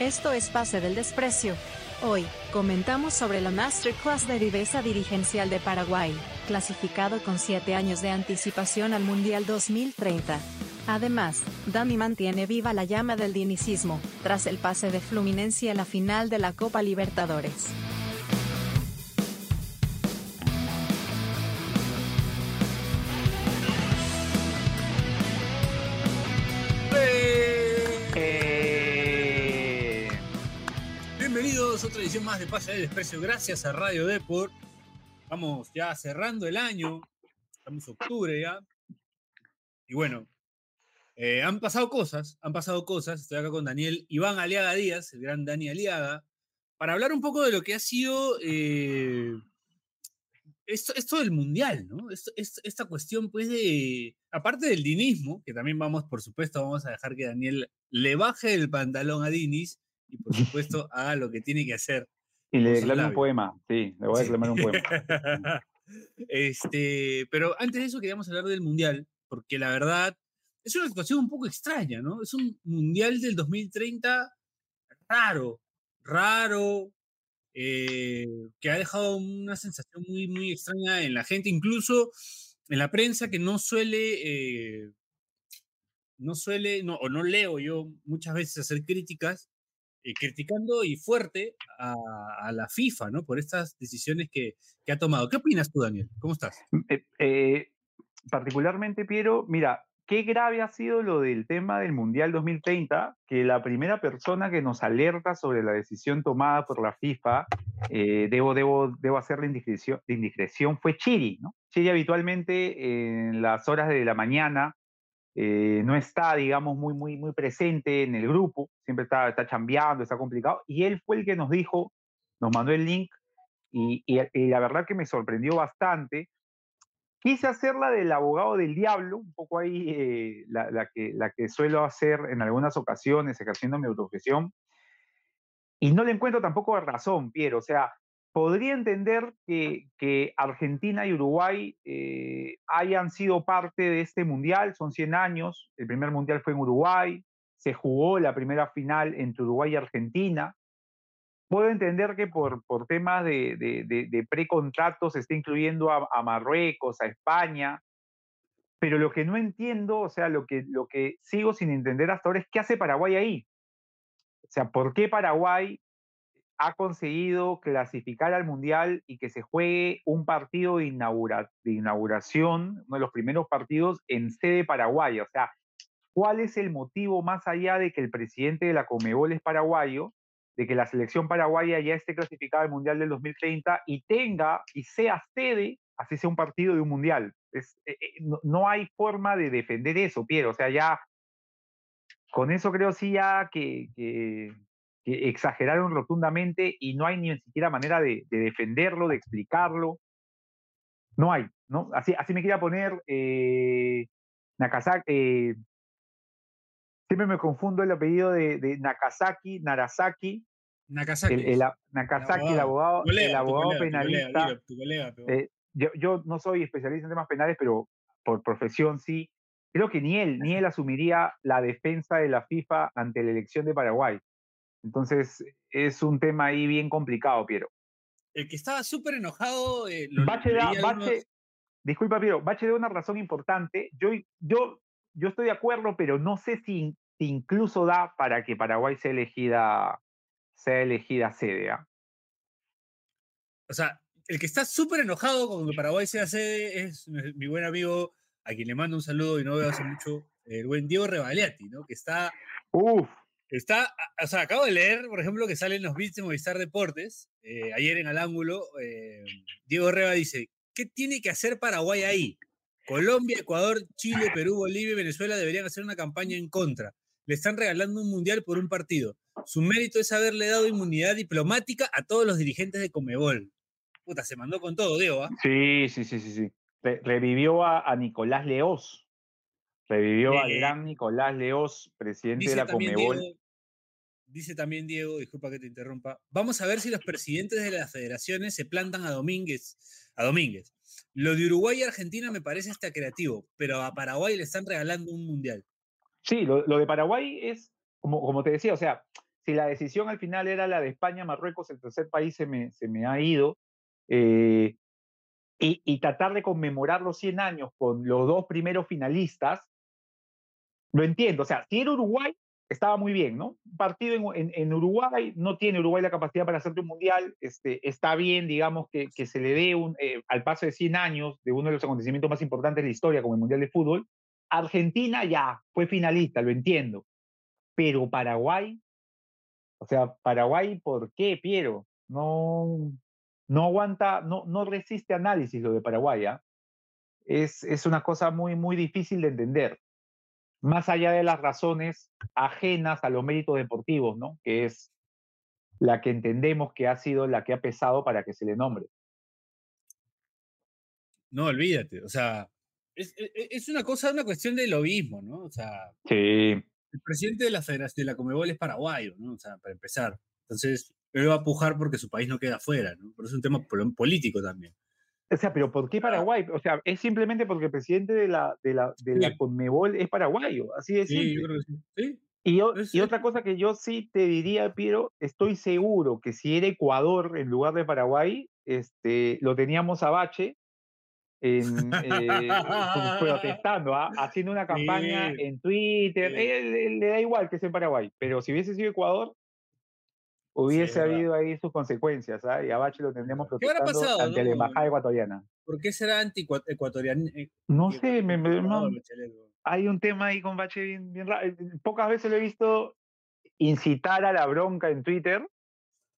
Esto es Pase del Desprecio. Hoy, comentamos sobre la Masterclass de Viveza Dirigencial de Paraguay, clasificado con 7 años de anticipación al Mundial 2030. Además, Dami mantiene viva la llama del dinicismo, tras el pase de Fluminense a la final de la Copa Libertadores. Más de Pase del Desprecio. Gracias a Radio Deport. Vamos ya cerrando el año. Estamos octubre ya. Y bueno, eh, han pasado cosas, han pasado cosas. Estoy acá con Daniel Iván Aliaga Díaz, el gran Dani Aliaga, para hablar un poco de lo que ha sido eh, esto, esto del mundial, ¿no? Esta cuestión, pues, de. Aparte del dinismo, que también vamos, por supuesto, vamos a dejar que Daniel le baje el pantalón a Dinis y, por supuesto, haga lo que tiene que hacer. Y le declamo un poema, sí, le voy a Sí. declamar un poema. este, pero antes de eso queríamos hablar del Mundial, porque la verdad es una situación un poco extraña, ¿no? Es un Mundial del 2030 raro, raro, eh, que ha dejado una sensación muy, muy extraña en la gente, incluso en la prensa que no suele, eh, no suele, no, o no leo yo muchas veces hacer críticas, eh, criticando y fuerte a, la FIFA, ¿no? Por estas decisiones que, que ha tomado. ¿Qué opinas tú, Daniel? ¿Cómo estás? Eh, eh, particularmente, Piero, mira, qué grave ha sido lo del tema del Mundial 2030, que la primera persona que nos alerta sobre la decisión tomada por la FIFA, eh, debo, debo, debo hacer la indiscreción, la indiscreción, fue Chiri, ¿no? Chiri habitualmente en las horas de la mañana eh, no está, digamos, muy, muy, muy presente en el grupo, siempre está, está chambeando, está complicado, y él fue el que nos dijo, nos mandó el link, y, la verdad que me sorprendió bastante. Quise hacerla del abogado del diablo, un poco ahí eh, la, la que, la que suelo hacer en algunas ocasiones ejerciendo mi profesión, y no le encuentro tampoco razón, Piero, o sea, podría entender que, que Argentina y Uruguay eh, hayan sido parte de este mundial, son 100 años, el primer mundial fue en Uruguay, se jugó la primera final entre Uruguay y Argentina. Puedo entender que por, por temas de, de, de, de precontrato se esté incluyendo a, a Marruecos, a España, pero lo que no entiendo, o sea, lo que, lo que sigo sin entender hasta ahora es qué hace Paraguay ahí. O sea, ¿por qué Paraguay ha conseguido clasificar al Mundial y que se juegue un partido de, inaugura- de inauguración, uno de los primeros partidos en sede paraguaya. O sea, ¿cuál es el motivo más allá de que el presidente de la Comebol es paraguayo, de que la selección paraguaya ya esté clasificada al Mundial del 2030 y tenga y sea sede, así sea un partido de un Mundial? Eh, eh, no, hay forma de defender eso, Piero. O sea, ya con eso creo sí ya que- que exageraron rotundamente y no hay ni siquiera manera de, de defenderlo, de explicarlo. No hay, ¿no? Así, así me quería poner eh, Nakazaki. eh, siempre me confundo el apellido de, de Nakazaki, Narasaki, Nakazaki. el, el a- Nakazaki, el abogado, colega, el tu penalista. dilo, tu colega, pero- Eh, yo, yo no soy especialista en temas penales, pero por profesión sí. Creo que ni él, ni él asumiría la defensa de la FIFA ante la elección de Paraguay. Entonces, es un tema ahí bien complicado, Piero. El que estaba súper enojado. eh, lo- Bache, da- Bache- disculpa, Piero, Bache da una razón importante. Yo, yo, yo estoy de acuerdo, pero no sé si, si incluso da para que Paraguay sea elegida, sea elegida sede. ¿ah? O sea, el que está súper enojado con que Paraguay sea sede es mi mi buen amigo, a quien le mando un saludo y no veo hace mucho, el buen Diego Revaliati, ¿no? Que está, Uf, está, o sea, acabo de leer, por ejemplo, que salen los bits de Movistar Deportes, eh, ayer en Al Ángulo, eh, Diego Reba dice, ¿qué tiene que hacer Paraguay ahí? Colombia, Ecuador, Chile, Perú, Bolivia y Venezuela deberían hacer una campaña en contra. Le están regalando un mundial por un partido. Su mérito es haberle dado inmunidad diplomática a todos los dirigentes de Comebol. Puta, se mandó con todo, Diego, ¿ah? Sí, sí, sí, sí, sí. Re- revivió a, a Nicolás Leós. Revivió al Eh, gran Nicolás Leós, presidente de la Comebol. Diego, dice también Diego, disculpa que te interrumpa, vamos a ver si los presidentes de las federaciones se plantan a Domínguez. A Domínguez. Lo de Uruguay y Argentina me parece hasta creativo, pero a Paraguay le están regalando un mundial. Sí, lo, lo de Paraguay es, como, como te decía, o sea, si si la decisión al final era la de España, Marruecos, el tercer país se me, se me ha ido. Eh, y, y, tratar de conmemorar los 100 años con los dos primeros finalistas, lo entiendo. O sea, si era Uruguay, estaba muy bien, ¿no? Un partido en, en, Uruguay, no tiene Uruguay la capacidad para hacerte un mundial, este, está bien, digamos, que, que se le dé un, eh, al paso de 100 años de uno de los acontecimientos más importantes de la historia, como el Mundial de Fútbol. Argentina ya fue finalista, lo entiendo, pero Paraguay, o sea, Paraguay, ¿por qué, Piero? No, no aguanta, no, no resiste análisis lo de Paraguay, ¿ah? Es, es una cosa muy, muy difícil de entender más allá de las razones ajenas a los méritos deportivos, ¿no? Que es la que entendemos que ha sido la que ha pesado para que se le nombre. No, olvídate, o sea, es, e, e, es una cosa, una cuestión de lobismo, ¿no? O sea, sí. el presidente de la Federación de la Comebol es paraguayo, ¿no? O sea, para empezar. Entonces, él va a pujar porque su país no queda fuera, ¿no? Pero es un tema político también. O sea, pero ¿por qué Paraguay? O sea, es simplemente porque el presidente de la, de la, de la Conmebol es paraguayo, así de simple. Sí, yo creo que sí. ¿Sí? Y, yo, y otra cosa que yo sí te diría, Piero, estoy seguro que si era Ecuador en lugar de Paraguay, este, lo teníamos a Bache en, eh, protestando, ¿ah? haciendo una campaña en Twitter. Él, le da igual que sea en Paraguay, pero si hubiese sido Ecuador, hubiese habido ahí sus consecuencias, ¿ah? Y a Bache lo tendríamos protestando pasado, ante la embajada ecuatoriana. ¿Por qué será anti-ecuatoriano? Eh, no sé, me, hay un tema ahí con Bache bien, bien raro. Eh, pocas veces lo he visto incitar a la bronca en Twitter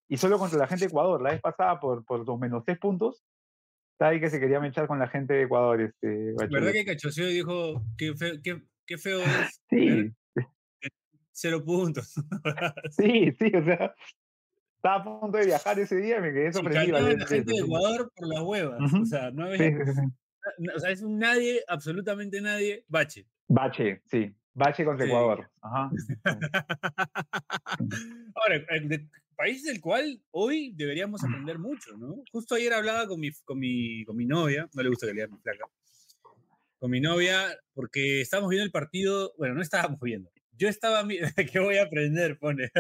y solo contra la gente de Ecuador. La vez pasada por, por dos menos tres puntos, está ahí que se quería mechar con la gente de Ecuador. Este, ¿Verdad que Cachoseo dijo qué feo, qué, qué feo es? Sí. Cero puntos. sí, sí, o sea, estaba a punto de viajar ese día y me quedé sorprendido. Sí, la gente de Ecuador por las huevas. O sea, no había, o sea, es un nadie, absolutamente nadie, Bache. Bache, sí. Bache contra Ecuador. Ajá. Ahora, de país del cual hoy deberíamos aprender mucho, ¿no? Justo ayer hablaba con mi, con mi, con mi novia, no le gusta que le mi placa, con mi novia, porque estábamos viendo el partido, bueno, no estábamos viendo. Yo estaba, ¿qué voy a aprender? Pone.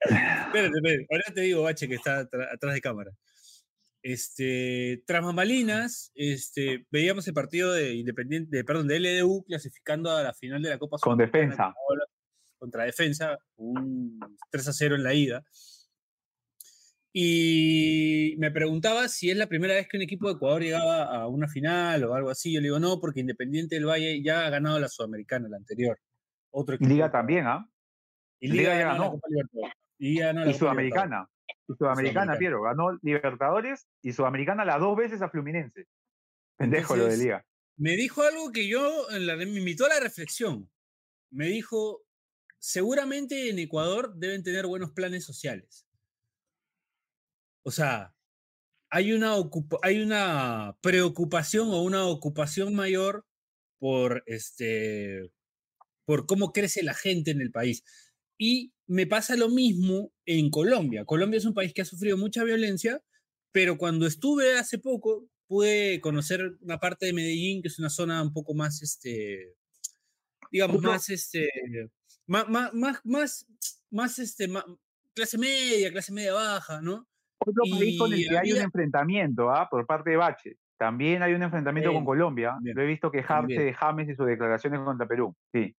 Espérate, espérate. Ahora te digo, Bache, que está atrás de cámara. Este, tras mamalinas, este, veíamos el partido de Independiente, de, perdón, de LDU clasificando a la final de la Copa Con defensa. Contra defensa, un 3 a 0 en la ida. Y me preguntaba si es la primera vez que un equipo de Ecuador llegaba a una final o algo así. Yo le digo, no, porque Independiente del Valle ya ha ganado la Sudamericana, la anterior. Otro Liga también, ¿ah? Y Liga, ya ganó. Y, y Sudamericana. Y Sudamericana, Piero. Ganó Libertadores y Sudamericana las dos veces a Fluminense. Pendejo lo de Liga. Me dijo algo que yo, me invitó a la reflexión. Me dijo, seguramente en Ecuador deben tener buenos planes sociales. O sea, hay una, hay una preocupación o una ocupación mayor por, este, por cómo crece la gente en el país. Y me pasa lo mismo en Colombia. Colombia es un país que ha sufrido mucha violencia, pero cuando estuve hace poco pude conocer una parte de Medellín, que es una zona un poco más, este, digamos, más, este, más, más, más, más, este, clase media, clase media baja, ¿no? Otro país con el que hay un enfrentamiento, ¿ah? Por parte de Bache. También hay un enfrentamiento con Colombia. Lo he visto quejarse de James y sus declaraciones contra Perú. Sí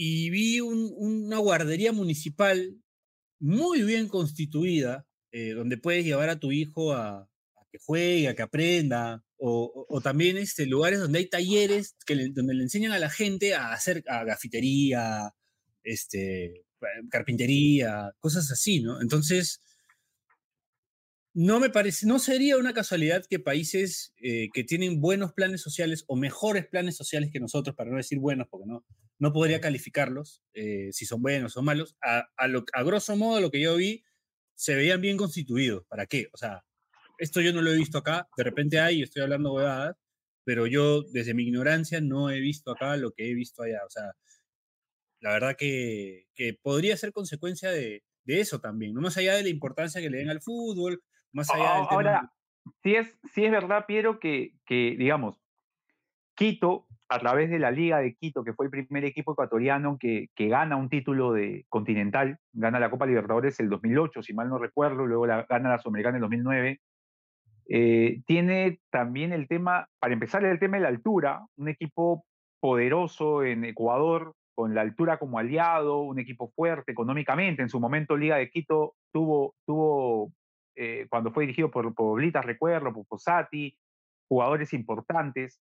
y vi una guardería municipal muy bien constituida, eh, donde puedes llevar a tu hijo a, que juegue, a que aprenda, o, también este, lugares donde hay talleres que donde le enseñan a la gente a hacer a gafitería, este, carpintería, cosas así, ¿no? Entonces, no me parece, no sería una casualidad que países eh, que tienen buenos planes sociales o mejores planes sociales que nosotros, para no decir buenos, porque no, no podría calificarlos eh, si son buenos o malos, a, a, grosso modo lo que yo vi, se veían bien constituidos. ¿Para qué? O sea, esto yo no lo he visto acá, de repente hay, estoy hablando huevadas, pero yo desde mi ignorancia no he visto acá lo que he visto allá. O sea, la verdad que, que podría ser consecuencia de, de eso también, no más allá de la importancia que le den al fútbol, más allá del Ahora, sí es, sí es verdad, Piero, que, que, digamos, Quito a través de la Liga de Quito, que fue el primer equipo ecuatoriano que, que gana un título de continental, gana la Copa Libertadores el 2008, si mal no recuerdo, luego la, gana la Sudamericana en el 2009. Eh, tiene también el tema, para empezar, el tema de la altura, un equipo poderoso en Ecuador, con la altura como aliado, un equipo fuerte económicamente. En su momento, Liga de Quito tuvo, tuvo eh, cuando fue dirigido por, por recuerdo, por Posati, jugadores importantes,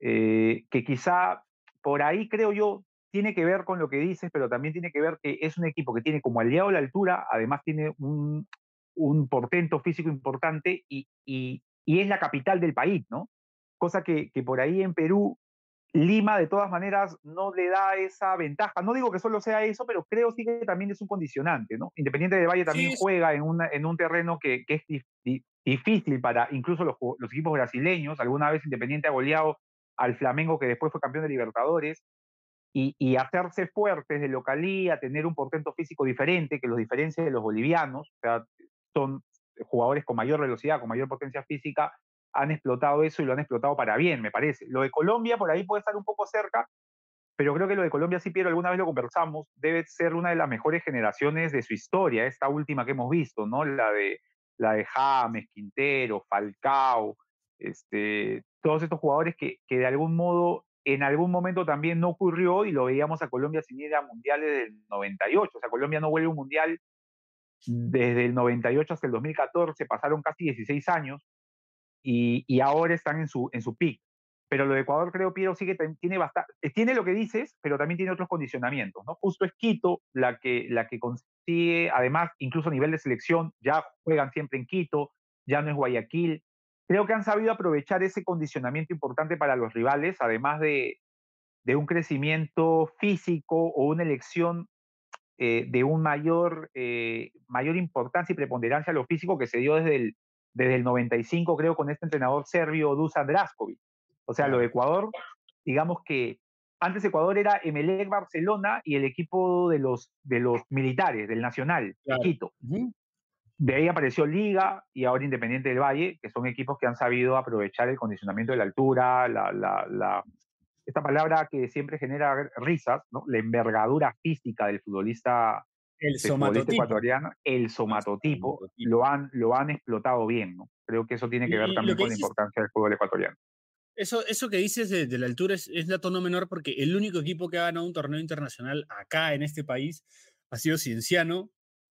eh, que quizá por ahí creo yo tiene que ver con lo que dices, pero también tiene que ver que es un equipo que tiene como aliado la altura, además tiene un, un portento físico importante y, y, y, es la capital del país, ¿no? Cosa que, que por ahí en Perú Lima, de todas maneras, no le da esa ventaja. No digo que solo sea eso, pero creo sí que también es un condicionante, ¿no? Independiente de Valle también juega en, una, en un terreno que, que es difícil para incluso los, los, equipos brasileños. Alguna vez Independiente ha goleado al Flamengo, que después fue campeón de Libertadores. Y, y hacerse fuertes de localía, tener un portento físico diferente que los diferencia de los bolivianos, o sea, son jugadores con mayor velocidad, con mayor potencia física, han explotado eso y lo han explotado para bien, me parece. Lo de Colombia por ahí puede estar un poco cerca, pero creo que lo de Colombia, sí, Piero, alguna vez lo conversamos, debe ser una de las mejores generaciones de su historia, esta última que hemos visto, ¿no? La de, la de James, Quintero, Falcao, este, todos estos jugadores que, que de algún modo en algún momento también no ocurrió y lo veíamos a Colombia sin ir a mundiales del 98. O sea, Colombia no vuelve a un mundial desde el 98 hasta el 2014, pasaron casi 16 años y, ahora están en su, en su peak. Pero lo de Ecuador, creo, Piero, sí que tiene bastante, eh, tiene lo que dices, pero también tiene otros condicionamientos, ¿no? Justo es Quito la que, la que consigue, además, incluso a nivel de selección, ya juegan siempre en Quito, ya no es Guayaquil. Creo que han sabido aprovechar ese condicionamiento importante para los rivales, además de, de un crecimiento físico o una elección eh, de un mayor, eh, mayor importancia y preponderancia a lo físico que se dio desde el, desde el 95, creo, con este entrenador serbio Dusan Draskovic. O sea, lo de Ecuador, digamos que antes Ecuador era Emelec Barcelona y el equipo de los, de los militares, del Nacional, Quito. De ahí apareció Liga y ahora Independiente del Valle, que son equipos que han sabido aprovechar el condicionamiento de la altura, la, la, la, esta palabra que siempre genera risas, ¿no? la envergadura física del futbolista el ecuatoriano, el somatotipo, Lo, han, lo han explotado bien, ¿no? Creo que eso tiene que ver también con la importancia del fútbol ecuatoriano. Eso, eso que dices de, la altura es, es la tono menor porque el único equipo que ha ganado un torneo internacional acá en este país ha sido Cienciano.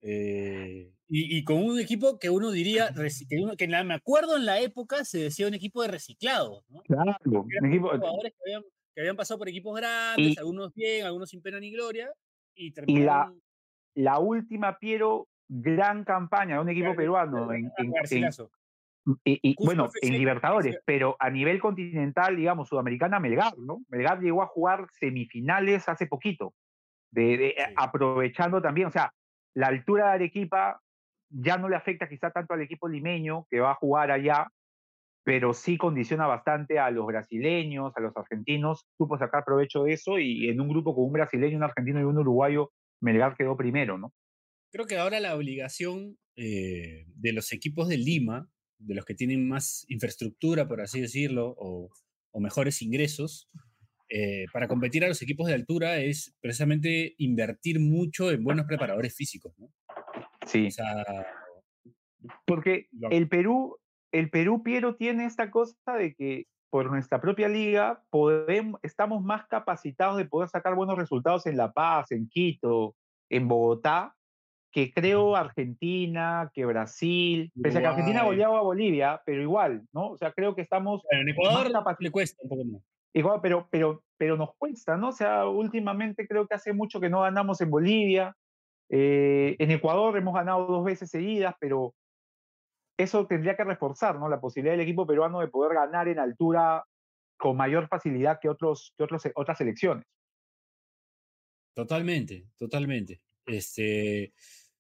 Eh, y, y, con un equipo que uno diría, que, uno, que me acuerdo en la época se decía un equipo de reciclados, ¿no? Claro, un equipo... jugadores que habían, que habían, pasado por equipos grandes, algunos bien, algunos sin pena ni gloria, y terminaron la última, Piero, gran campaña de un equipo peruano en, y, bueno, en Libertadores, pero a nivel continental, digamos, sudamericana, Melgar, ¿no? Melgar llegó a jugar semifinales hace poquito, de, aprovechando también, o sea, la altura de Arequipa ya no le afecta quizá tanto al equipo limeño que va a jugar allá, pero sí condiciona bastante a los brasileños, a los argentinos, supo sacar provecho de eso y en un grupo con un brasileño, un argentino y un uruguayo Melgar quedó primero, ¿no? Creo que ahora la obligación eh, de los equipos de Lima, de los que tienen más infraestructura, por así decirlo, o, mejores ingresos, eh, para competir a los equipos de altura es precisamente invertir mucho en buenos preparadores físicos, ¿no? Sí. Porque el Perú, el Perú, Piero, tiene esta cosa de que por nuestra propia liga, podemos, estamos más capacitados de poder sacar buenos resultados en La Paz, en Quito, en Bogotá, que creo Argentina, que Brasil, pese a que Argentina goleaba a Bolivia, pero igual, ¿no? O sea, creo que estamos... en Ecuador le cuesta un poco más. Igual, pero, pero, pero nos cuesta, ¿no? O sea, últimamente creo que hace mucho que no ganamos en Bolivia. Eh, en Ecuador hemos ganado dos veces seguidas, pero eso tendría que reforzar ¿no? la posibilidad del equipo peruano de poder ganar en altura con mayor facilidad que, otros, que otros, otras selecciones. Totalmente, totalmente. Este,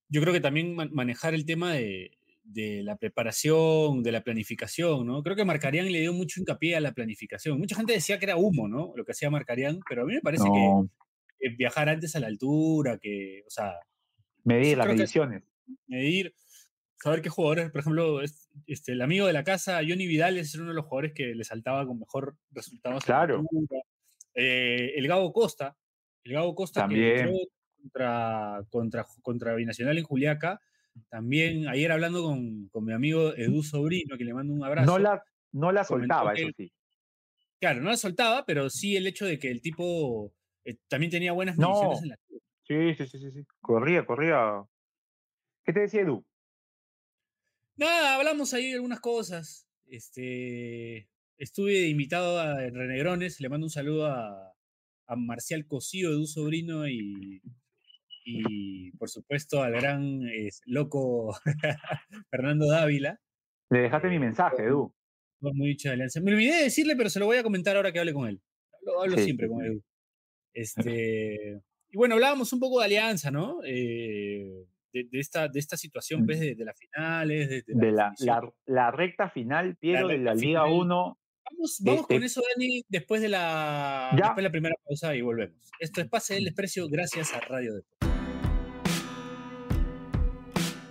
yo creo que también manejar el tema de, de, la preparación, de la planificación, ¿no? Creo que Marcarián le dio mucho hincapié a la planificación. Mucha gente decía que era humo, ¿no? Lo que hacía Marcarián, pero a mí me parece que, viajar antes a la altura, que, o sea... Medir las mediciones. Medir, saber qué jugadores, por ejemplo, este, el amigo de la casa, Johnny Vidal, es uno de los jugadores que le saltaba con mejor resultado. Claro. Eh, el Gabo Costa, el Gabo Costa También. que contra, contra, contra Binacional en Juliaca. También ayer hablando con, con mi amigo Edu Sobrino, que le mando un abrazo. No la, no la soltaba, eso sí. Claro, no la soltaba, pero sí el hecho de que el tipo eh, también tenía buenas No. en la Sí, sí, sí, sí, sí. Corría, corría. ¿Qué te decía Edu? Nada, hablamos ahí de algunas cosas. Este, estuve invitado a Renegrones, le mando un saludo a, a Marcial Cosío, Edu Sobrino y, y por supuesto al gran loco Fernando Dávila. Le dejaste mi mensaje, Edu. Muy dicha de alianza. Me olvidé de decirle, pero se lo voy a comentar ahora que hable con él. Lo hablo Sí, siempre con. Edu. Este, y bueno, hablábamos un poco de alianza, ¿no? Eh, de, de esta, de esta situación, pues, de, de las finales, de, de la De la, la, recta final, Piero, de recta la Liga final. 1. Vamos, vamos Este- con eso, Dani, después de, la, Ya. después de la primera pausa y volvemos. Esto es Pase del Desprecio gracias a Radio Deportes.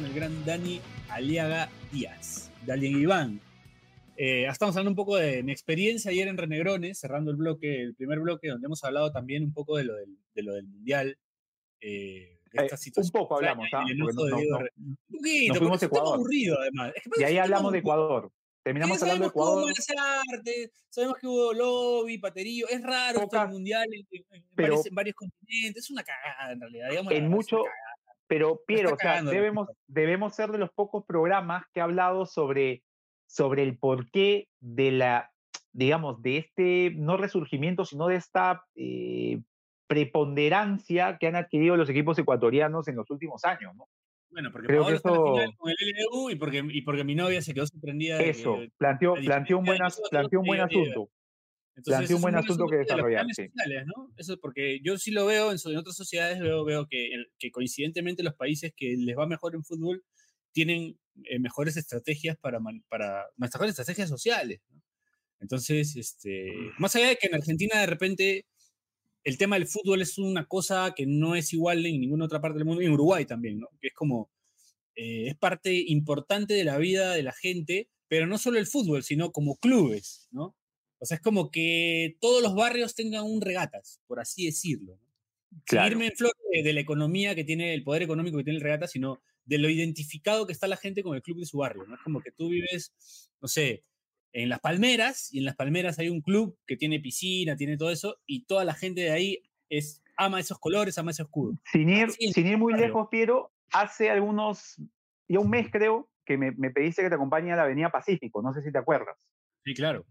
Con el gran Dani Aliaga Díaz, Dali Iván. Eh, estamos hablando un poco de mi experiencia ayer en Renegrones, cerrando el bloque, el primer bloque, donde hemos hablado también un poco de lo del, de lo del Mundial. eh, de eh, un poco hablamos, ¿ah? no- no- Un poquito, nos fuimos Ecuador. aburrido además. Es que y ahí hablamos de. Ecuador. Terminamos hablando de sabemos que hubo Ecuador. malas artes, sabemos que hubo lobby, paterío, es raro esto Pocas- del mundial en, en- pero- varios, en varios continentes, es una cagada en realidad. digamos En mucho. Pero Piero, o sea, debemos, debemos ser de los pocos programas que ha hablado sobre, sobre el porqué de la, digamos, de este, no resurgimiento, sino de esta eh, preponderancia que han adquirido los equipos ecuatorianos en los últimos años, ¿no? Bueno, porque creo Paolo que está en la eso- final con el LDU y porque, y porque mi novia se quedó sorprendida de Eso, que planteó, la planteó un buen, de planteó un buen asunto. Entonces, Planteó un es buen asunto que de desarrollar, planes sí. sociales, ¿no? Eso porque yo sí lo veo en, en otras sociedades, veo, veo que, que coincidentemente los países que les va mejor en fútbol tienen eh, mejores estrategias para, para mejores estrategias sociales. ¿no? Entonces, este, más allá de que en Argentina de repente el tema del fútbol es una cosa que no es igual en ninguna otra parte del mundo, y en Uruguay también, ¿no? Que es como, eh, es parte importante de la vida de la gente, pero no solo el fútbol, sino como clubes, ¿no? O sea, es como que todos los barrios tengan un regatas, por así decirlo. ¿no? Claro. irme en flor de, de la economía que tiene, el poder económico que tiene el regata, sino de lo identificado que está la gente con el club de su barrio. ¿no? Es como que tú vives, no sé, en Las Palmeras, y en Las Palmeras hay un club que tiene piscina, tiene todo eso, y toda la gente de ahí es, ama esos colores, ama ese escudo. Sin ir, es, sin ir muy barrio. lejos, Piero, hace algunos, ya un mes creo, que me, me pediste que te acompañe a la Avenida Pacífico, no sé si te acuerdas. Sí, claro.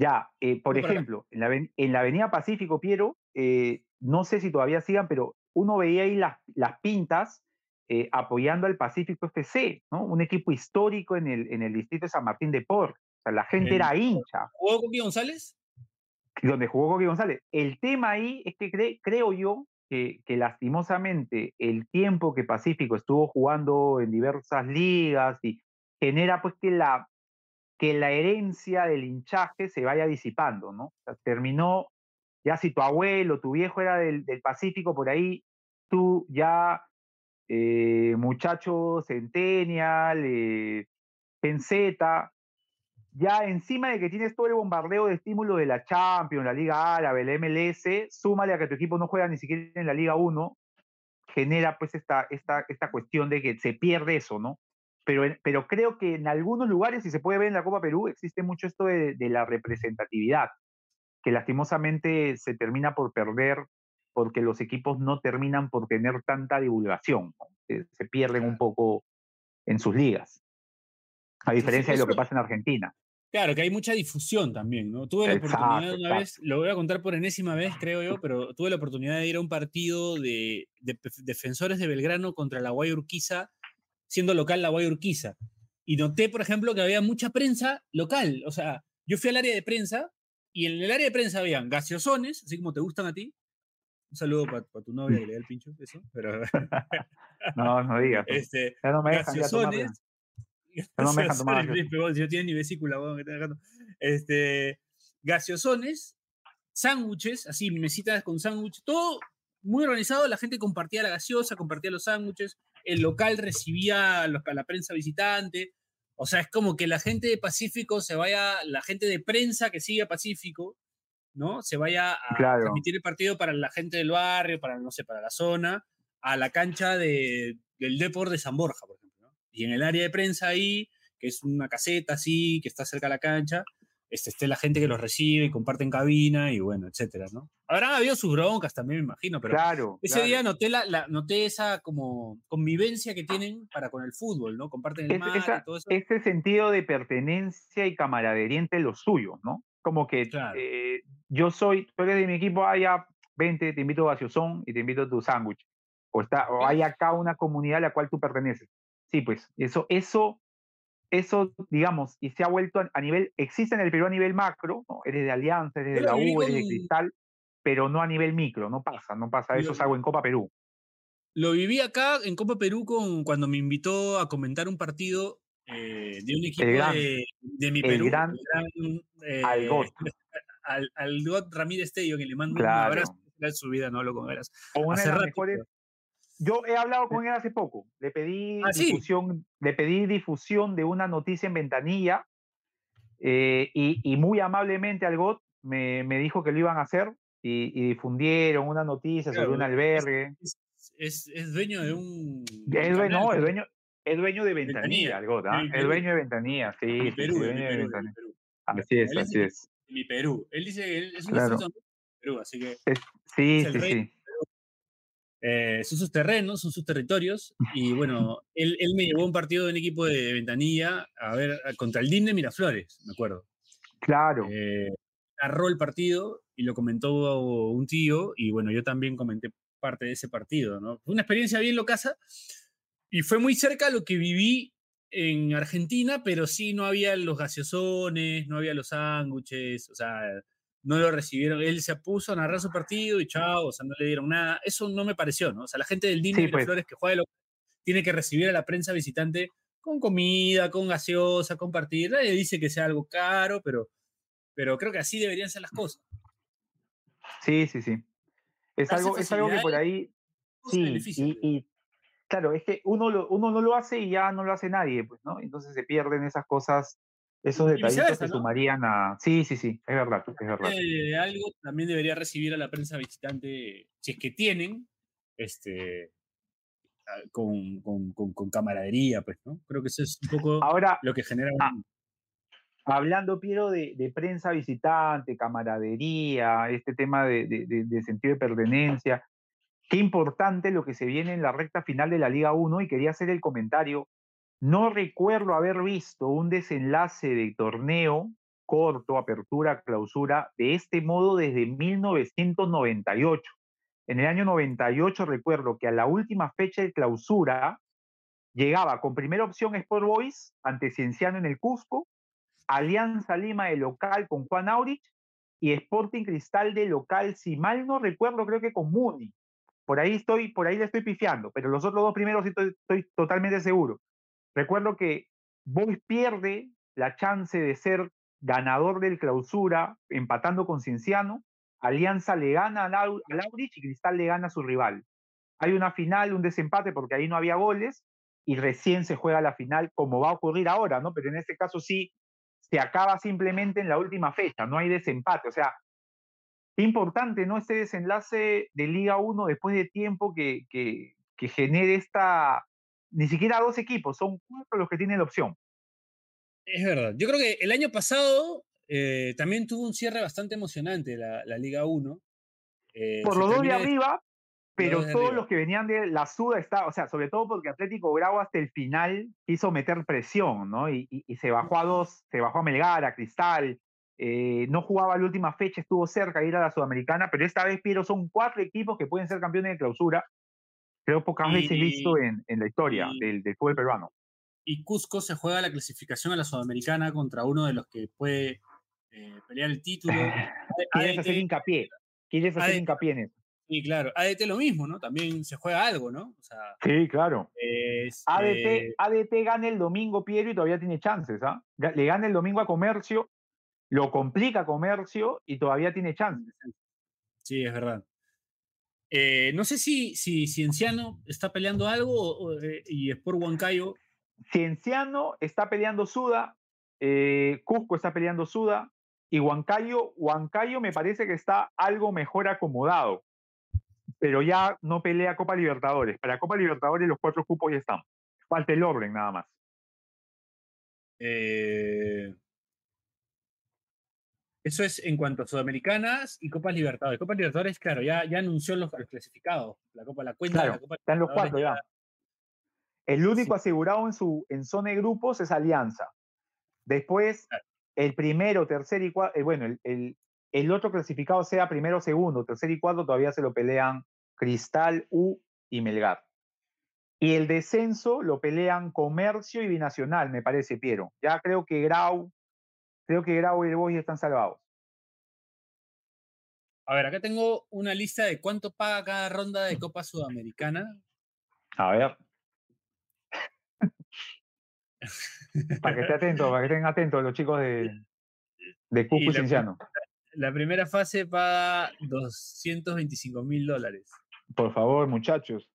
Ya, eh, por ejemplo, en la, en la Avenida Pacífico, Piero, eh, no sé si todavía sigan, pero uno veía ahí las, las pintas eh, apoyando al Pacífico FC, ¿no? Un equipo histórico en el, en el distrito de San Martín de Por. O sea, la gente era hincha, ¿Jugó Coqui González? donde jugó Coqui González. El tema ahí es que cre- creo yo que, que lastimosamente el tiempo que Pacífico estuvo jugando en diversas ligas y genera pues que la, que la herencia del hinchaje se vaya disipando, ¿no? O sea, terminó, ya si tu abuelo, tu viejo era del, Pacífico, por ahí tú ya, eh, muchacho centennial, eh, penseta, ya encima de que tienes todo el bombardeo de estímulo de la Champions, la Liga Árabe, la MLS, súmale a que tu equipo no juega ni siquiera en la Liga 1, genera pues esta, esta, esta cuestión de que se pierde eso, ¿no? Pero, pero creo que en algunos lugares, y se puede ver en la Copa Perú, existe mucho esto de, de la representatividad, que lastimosamente se termina por perder porque los equipos no terminan por tener tanta divulgación, ¿no? se, se pierden un poco en sus ligas, a diferencia de lo que pasa en Argentina. Claro, que hay mucha difusión también, ¿no? Tuve la Exacto, oportunidad una exacto. vez, lo voy a contar por enésima vez, creo yo, pero tuve la oportunidad de ir a un partido de, defensores de Belgrano contra la Guay Urquiza, siendo local la Guay Urquiza. y noté, por ejemplo, que había mucha prensa local. O sea, yo fui al área de prensa y en el área de prensa habían gaseosones, así como te gustan a ti. Un saludo para tu novia que le da el pincho, eso. Pero... no, no digas. Este, ya no me dejan gaseosones. Ya no me dejan tomar. Tienen ni vesícula, Este, gaseosones, sándwiches, así, mesitas con sándwiches, todo muy organizado. La gente compartía la gaseosa, compartía los sándwiches. El local recibía a la prensa visitante. O sea, es como que la gente de Pacífico se vaya, la gente de prensa que sigue a Pacífico, ¿no? Se vaya a transmitir el partido para la gente del barrio, para, no sé, para la zona, a la cancha de, del Depor de San Borja, por ejemplo. Y en el área de prensa ahí, que es una caseta así, que está cerca de la cancha, este, esté la gente que los recibe y comparten cabina y bueno, etcétera, ¿no? Habrán habido sus broncas también, me imagino, pero claro, ese día noté, la, noté esa como convivencia que tienen para con el fútbol, ¿no? Comparten el mar y todo eso. Ese sentido de pertenencia y camaradería entre los suyos, ¿no? Como que eh, yo soy, tú eres de mi equipo, haya 20, te invito a gaseosón y te invito a tu sándwich. O, está, o hay acá una comunidad a la cual tú perteneces. Sí, pues eso, eso eso, digamos, y se ha vuelto a, nivel, existe en el Perú a nivel macro, ¿no? eres de Alianza, eres de la U, eres de Cristal, pero no a nivel micro, no pasa, no pasa, eso es algo en Copa Perú. Lo viví acá en Copa Perú con, cuando me invitó a comentar un partido eh, de un equipo de, mi Perú. Gran, eh, al GOT. Al, al GOT Ramírez Tello, que le mando un abrazo en su vida, no lo con veras. Una de las mejores, yo he hablado con él hace poco. Le pedí, ¿Ah, difusión, le pedí difusión de una noticia en ventanilla eh, y, muy amablemente al GOT me, me, dijo que lo iban a hacer y, difundieron una noticia sobre un albergue. Es, es, dueño de un. Es dueño, no, es dueño, es dueño de ventanilla, el GOT. ¿ah? Es dueño de ventanilla, sí. Perú, sí, dueño de ventanilla. Así es, así es. Mi Perú. Él dice que es un claro. de Perú, así que. sí, sí, sí. Eh, son sus terrenos, son sus territorios. Y bueno, él, él, me llevó un partido de un equipo de ventanilla a ver contra el DIN de Miraflores, me acuerdo. Claro. Eh, narró el partido y lo comentó un tío, y bueno, yo también comenté parte de ese partido, ¿no? Fue una experiencia bien locasa y fue muy cerca a lo que viví en Argentina, pero sí no había los gaseosones, no había los sándwiches, o sea, no lo recibieron. Él se puso a narrar su partido y chao, o sea, no le dieron nada. Eso no me pareció, ¿no? O sea, la gente del Dino de pues. Flores que juega lo, tiene que recibir a la prensa visitante con comida, con gaseosa, compartir. Nadie dice que sea algo caro, pero, pero creo que así deberían ser las cosas. Sí, sí, sí. Es algo, es algo que por ahí. Sí, y, claro, es que uno, uno no lo hace y ya no lo hace nadie, pues, ¿no? Entonces se pierden esas cosas esos detallitos se sumarían a. Sí, sí, sí, es verdad. Es verdad. Eh, algo también debería recibir a la prensa visitante, si es que tienen, este, ah, con, con, con, camaradería, pues, ¿no? Creo que eso es un poco Ahora, lo que genera. Ah, hablando, Piero, de, de, prensa visitante, camaradería, este tema de, de, de, sentido de pertenencia, qué importante lo que se viene en la recta final de la Liga 1 y quería hacer el comentario no recuerdo haber visto un desenlace de torneo corto, apertura, clausura, de este modo desde 1998. En el año 98 recuerdo que a la última fecha de clausura llegaba con primera opción Sport Boys ante Cienciano en el Cusco, Alianza Lima de local con Juan Aurich y Sporting Cristal de local, si mal no recuerdo, creo que con Muni. Por ahí estoy, por ahí le estoy pifiando, pero los otros dos primeros estoy, estoy totalmente seguro. Recuerdo que Boys pierde la chance de ser ganador del clausura empatando con Cienciano, Alianza le gana a Laurich y Cristal le gana a su rival. Hay una final, un desempate porque ahí no había goles y recién se juega la final como va a ocurrir ahora, ¿no? Pero en este caso sí se acaba simplemente en la última fecha, no hay desempate. O sea, importante, ¿no? Este desenlace de Liga 1 después de tiempo que genere esta, ni siquiera dos equipos, son cuatro los que tienen la opción. Es verdad. Yo creo que el año pasado eh, también tuvo un cierre bastante emocionante la, Liga 1. Eh, Por los dos de arriba, pero todos los que venían de la Suda está, o sea, sobre todo porque Atlético Grau hasta el final quiso meter presión, ¿no? Y, se bajó a dos, se bajó a Melgar, a Cristal, eh, no jugaba la última fecha, estuvo cerca de ir a la Sudamericana, pero esta vez, Piero, son cuatro equipos que pueden ser campeones de clausura creo pocas veces visto en, en, la historia del, del, fútbol peruano. y Cusco se juega la clasificación a la Sudamericana contra uno de los que puede eh, pelear el título. Quieres hacer hincapié. Quieres hacer ADT. hincapié en eso. Y claro, ADT lo mismo, ¿no? También se juega algo, ¿no? O sea, Sí, claro. es, ADT, eh, ADT gana el domingo, Piero, y todavía tiene chances. ¿ah? Le gana el domingo a Comercio, lo complica Comercio y todavía tiene chances. Sí, es verdad. Eh, no sé si, si Cienciano está peleando algo o- o, eh, y Sport Huancayo. Cienciano está peleando Suda, eh, Cusco está peleando Suda, y Huancayo, Huancayo me parece que está algo mejor acomodado, pero ya no pelea Copa Libertadores. Para Copa Libertadores los cuatro cupos ya están. Falta el orden nada más. eh, eso es en cuanto a Sudamericanas y Copas Libertadores. Copas Libertadores, claro, ya, ya anunció los, clasificados. La Copa, la cuenta Claro, la Copa están los cuatro ya. El único Sí. asegurado en su en zona de grupos es Alianza. Después, Claro. el primero, tercer y cuarto, bueno, el, el- el otro clasificado sea primero o segundo, tercer y cuarto todavía se lo pelean Cristal, U y Melgar. Y el descenso lo pelean Comercio y Binacional, me parece, Piero. Ya creo que Grau, creo que Grau y el Boys están salvados. A ver, acá tengo una lista de cuánto paga cada ronda de Copa Sudamericana. A ver. para que esté atento, para que estén atentos los chicos de, de Cusco y, la-. La primera fase paga 225 mil dólares, Por favor, muchachos.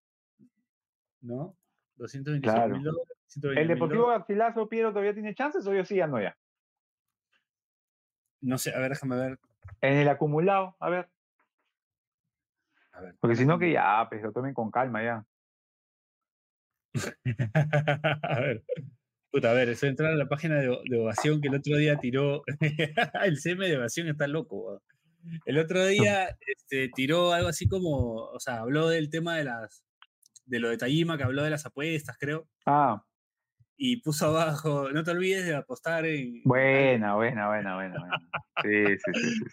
¿no? 225 Claro. mil dólares. 120 ¿El Deportivo dólares. Garcilaso, Piero, todavía tiene chances o yo sí ya no ya? No sé, a ver, déjame ver. En el acumulado, a ver. A ver. Porque si no, que ya, pues lo tomen con calma ya. a ver. Puta, a ver, eso entrar a la página de, de Ovación que el otro día tiró. el CM de Ovación está loco. weón. El otro día este, tiró algo así como, o sea, habló del tema de las, de lo de Tajima, que habló de las apuestas, creo, Ah, y puso abajo, no te olvides de apostar en... buena, buena, buena, buena. buena. Sí, sí, sí, sí.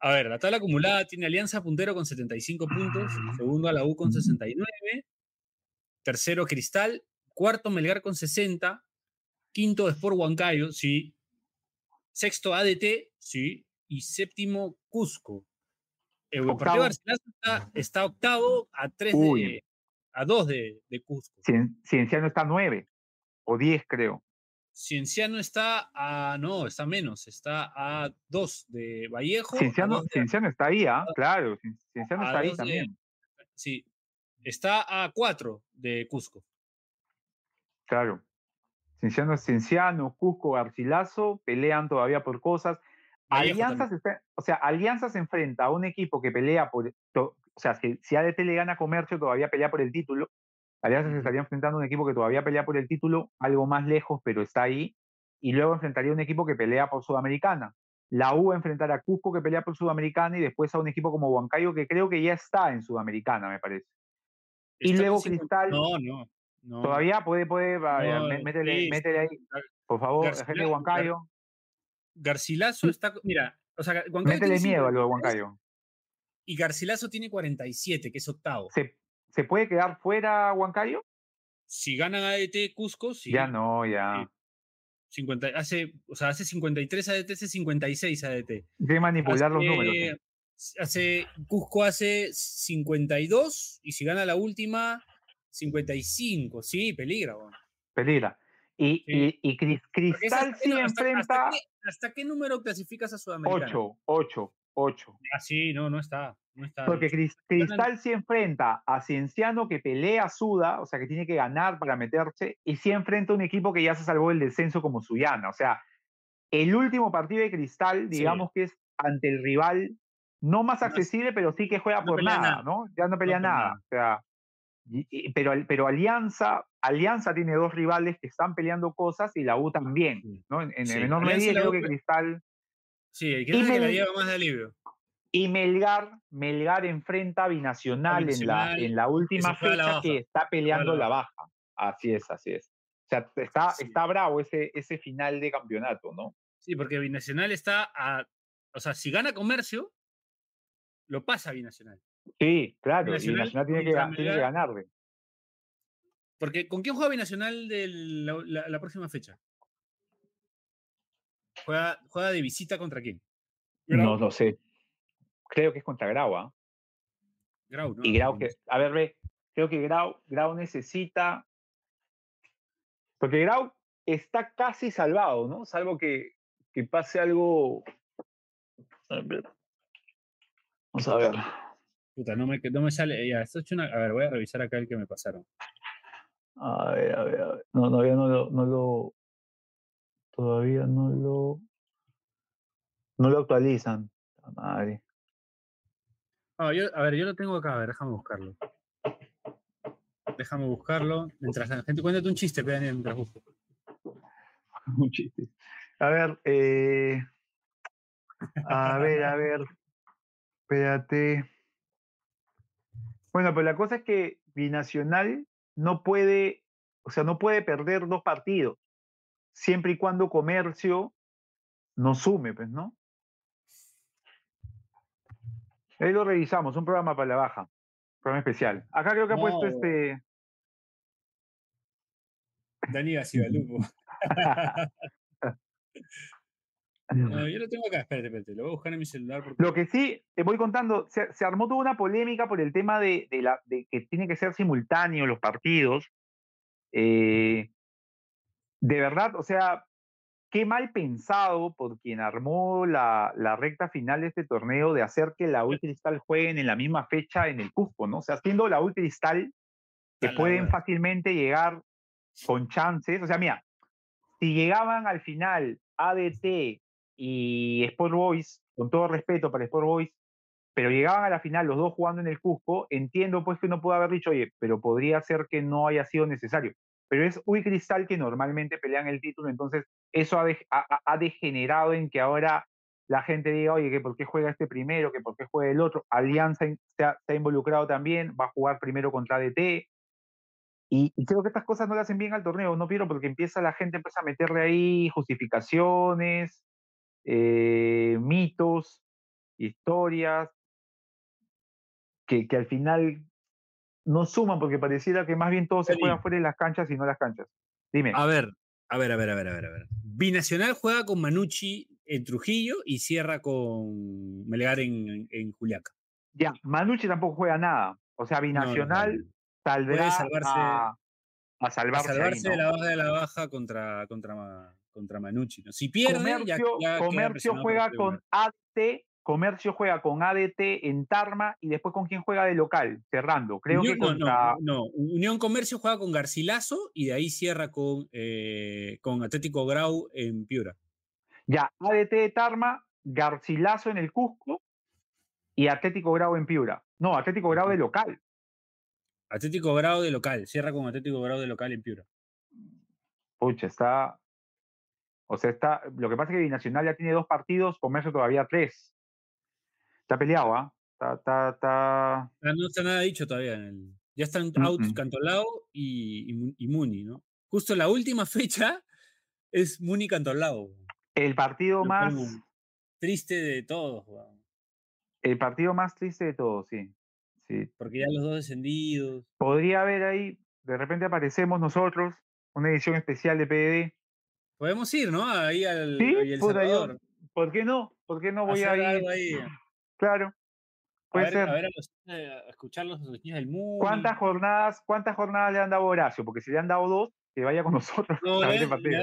A ver, la tabla acumulada tiene Alianza puntero con 75 puntos, segundo a la U con 69, tercero Cristal, cuarto Melgar con 60, quinto Sport Huancayo, sí, sexto ADT, sí, y séptimo Cusco. El Octavo. Partido Garcilaso está, está octavo a tres de, a dos de, de Cusco. Cien- Cienciano está nueve o diez, creo. Cienciano está a, no, está menos, está a dos de Vallejo. Cienciano, de- Cienciano está ahí, ¿ah? Claro, Cien- Cienciano está ahí de- también. Sí, está a cuatro de Cusco. Claro. Cienciano, Cienciano, Cusco, Garcilaso pelean todavía por cosas. Vallejo Alianza se, está- o sea, Alianza se enfrenta a un equipo que pelea por, to- o sea, si, si ADT le gana a Comercio, todavía pelea por el título. Alianza se estaría enfrentando a un equipo que todavía pelea por el título, algo más lejos, pero está ahí. Y luego enfrentaría a un equipo que pelea por Sudamericana. La U va a enfrentar a Cusco que pelea por Sudamericana y después a un equipo como Huancayo que creo que ya está en Sudamericana, me parece. Y luego Cristal- No, no. no. Todavía puede, puede, No, mé- métele, ahí, por favor, Garcilaso, gente de Huancayo. Garcilaso está. Mira, o sea, Huancayo Métele tiene miedo a lo de 53 Huancayo. Y Garcilaso tiene 47, que es octavo. ¿Se, ¿Se puede quedar fuera Huancayo? Si ganan ADT Cusco, sí. Ya no, ya. sí. 50, hace, o sea, hace 53 ADT, hace 56 ADT. Que manipular los números. ¿eh? Hace, Cusco hace 52 y si gana la última, 55. Sí, peligra. weón. Peligra. Y, Sí. y, Cristal hasta- sí hasta- enfrenta ¿hasta, qué, hasta qué número clasificas a Sudamericana? 8, 8, 8. Ah, sí, no, no está. No está. Porque Cris- Cristal sí enfrenta a Cienciano que pelea Suda, o sea que tiene que ganar para meterse, y sí enfrenta a un equipo que ya se salvó del descenso como Suyana. O sea, el último partido de Cristal, Sí. digamos que es ante el rival no más accesible, pero sí que juega no por nada, nada. ¿no? Ya no pelea nada. nada. O sea, y- y- pero, pero Alianza, Alianza tiene dos rivales que están peleando cosas y la U también. ¿no? En, en Sí, menor medida creo que Cristal Sí, el que Y que la lleva más de alivio. y Melgar, Melgar enfrenta a Binacional, en, la, en la última a la fecha que está peleando la la baja. Así es, así es. O sea, está, Sí. está bravo ese, ese final de campeonato, ¿no? Sí, porque Binacional está a. O sea, si gana comercio, lo pasa Binacional. Sí, claro. Binacional Binacional tiene que, tiene ganarle. Porque ¿con quién juega Binacional de la, la- la próxima fecha? ¿Juega, ¿Juega de visita contra quién? No lo sé. Creo que es contra Grau, ¿ah? Grau, ¿no? Y Grau, que, a ver, ve, creo que Grau, Grau necesita. Porque Grau está casi salvado, ¿no? Salvo que, que pase algo. A ver. Vamos a ver. Puta, no me, no me sale. Ya, esto es una- a ver, voy a revisar acá el que me pasaron. A ver, a ver, a ver. No, todavía no lo, no lo. Todavía no lo. No lo actualizan. La Madre. Ah, yo- a ver, yo lo tengo acá, a ver, déjame buscarlo. Déjame buscarlo. Mientras la gente. Cuéntate un chiste, pegan mientras busco. Un chiste. A ver, eh, a ver, a ver. Espérate. Bueno, pues la cosa es que Binacional no puede, o sea, no puede perder dos partidos, siempre y cuando Comercio no sume, pues, ¿no? Ahí lo revisamos, un programa para la baja, programa especial. Acá creo que ha puesto este. Dani Gasibalupo. No, yo lo tengo acá, espérate, espérate. Lo voy a buscar en mi celular porque. Lo que sí, te voy contando, se, se armó toda una polémica por el tema de, de la, de que tiene que ser simultáneo los partidos. Eh, de verdad, o sea, qué mal pensado por quien armó la, la recta final de este torneo de hacer que la U Cristal jueguen en la misma fecha en el Cusco, ¿no? O sea, siendo la U Cristal que pueden fácilmente llegar con chances. O sea, mira, si llegaban al final ADT y Sport Boys, con todo respeto para Sport Boys, pero llegaban a la final los dos jugando en el Cusco, entiendo pues que uno puede haber dicho, oye, pero podría ser que no haya sido necesario. Pero es Uy Cristal que normalmente pelean el título, entonces eso ha, de- ha- ha- ha degenerado en que ahora la gente diga, oye, que por qué juega este primero, que por qué juega el otro. Alianza se ha, involucrado también, va a jugar primero contra ADT. Y, creo que estas cosas no le hacen bien al torneo, ¿no, Piero? Porque empieza la gente empieza a meterle ahí justificaciones, eh, mitos, historias, que al final no suman, porque pareciera que más bien todo se Eli. juega fuera de las canchas y no las canchas. Dime. A ver, a ver, a ver, a ver, a ver, a ver. Binacional juega con Manucci en Trujillo y cierra con Melgar en, en Juliaca. Ya, Manucci tampoco juega nada. O sea, No, no, Binacional no. saldrá Puede salvarse- a, a A salvarse, ahí, salvarse de la baja de la baja contra, contra, contra Manucci. ¿no? Si pierde, Comercio, ya, Comercio juega con Melgar. Comercio juega con ADT en Tarma y después con quién juega de local, cerrando. Creo Unión, que no, contra no, no. Unión Comercio juega con Garcilaso y de ahí cierra con, eh, con Atlético Grau en Piura. ya ADT de Tarma, Garcilaso en el Cusco y Atlético Grau en Piura. No, Atlético Grau de local. Atlético Grau de local, cierra con Atlético Grau de local en Piura. Pucha, está. O sea, está. Lo que pasa es que Binacional ya tiene dos partidos, Comercio todavía tres. Está peleado, ¿ah? Está, está, está. Ah, No está nada dicho todavía. en el- ya están out. Cantolao y, y, Mu- y Muni, ¿no? Justo la última fecha es Muni Cantolao. El partido Lo más. Triste de todos, weón, El partido más triste de todos, sí. Sí. porque ya los dos descendidos. Podría haber ahí, de repente aparecemos nosotros, una edición especial de PDD. Podemos ir, ¿no? Ahí al Sí, y El Salvador. ¿Por qué no? ¿Por qué no voy a ir? algo ahí. Claro. A Puede ver, ser. a ver a, los- eh, a escuchar los niños del Muni. ¿Cuántas jornadas, ¿Cuántas jornadas le han dado a Horacio? Porque si le han dado dos, que vaya con nosotros No, a le, ver el le, partido.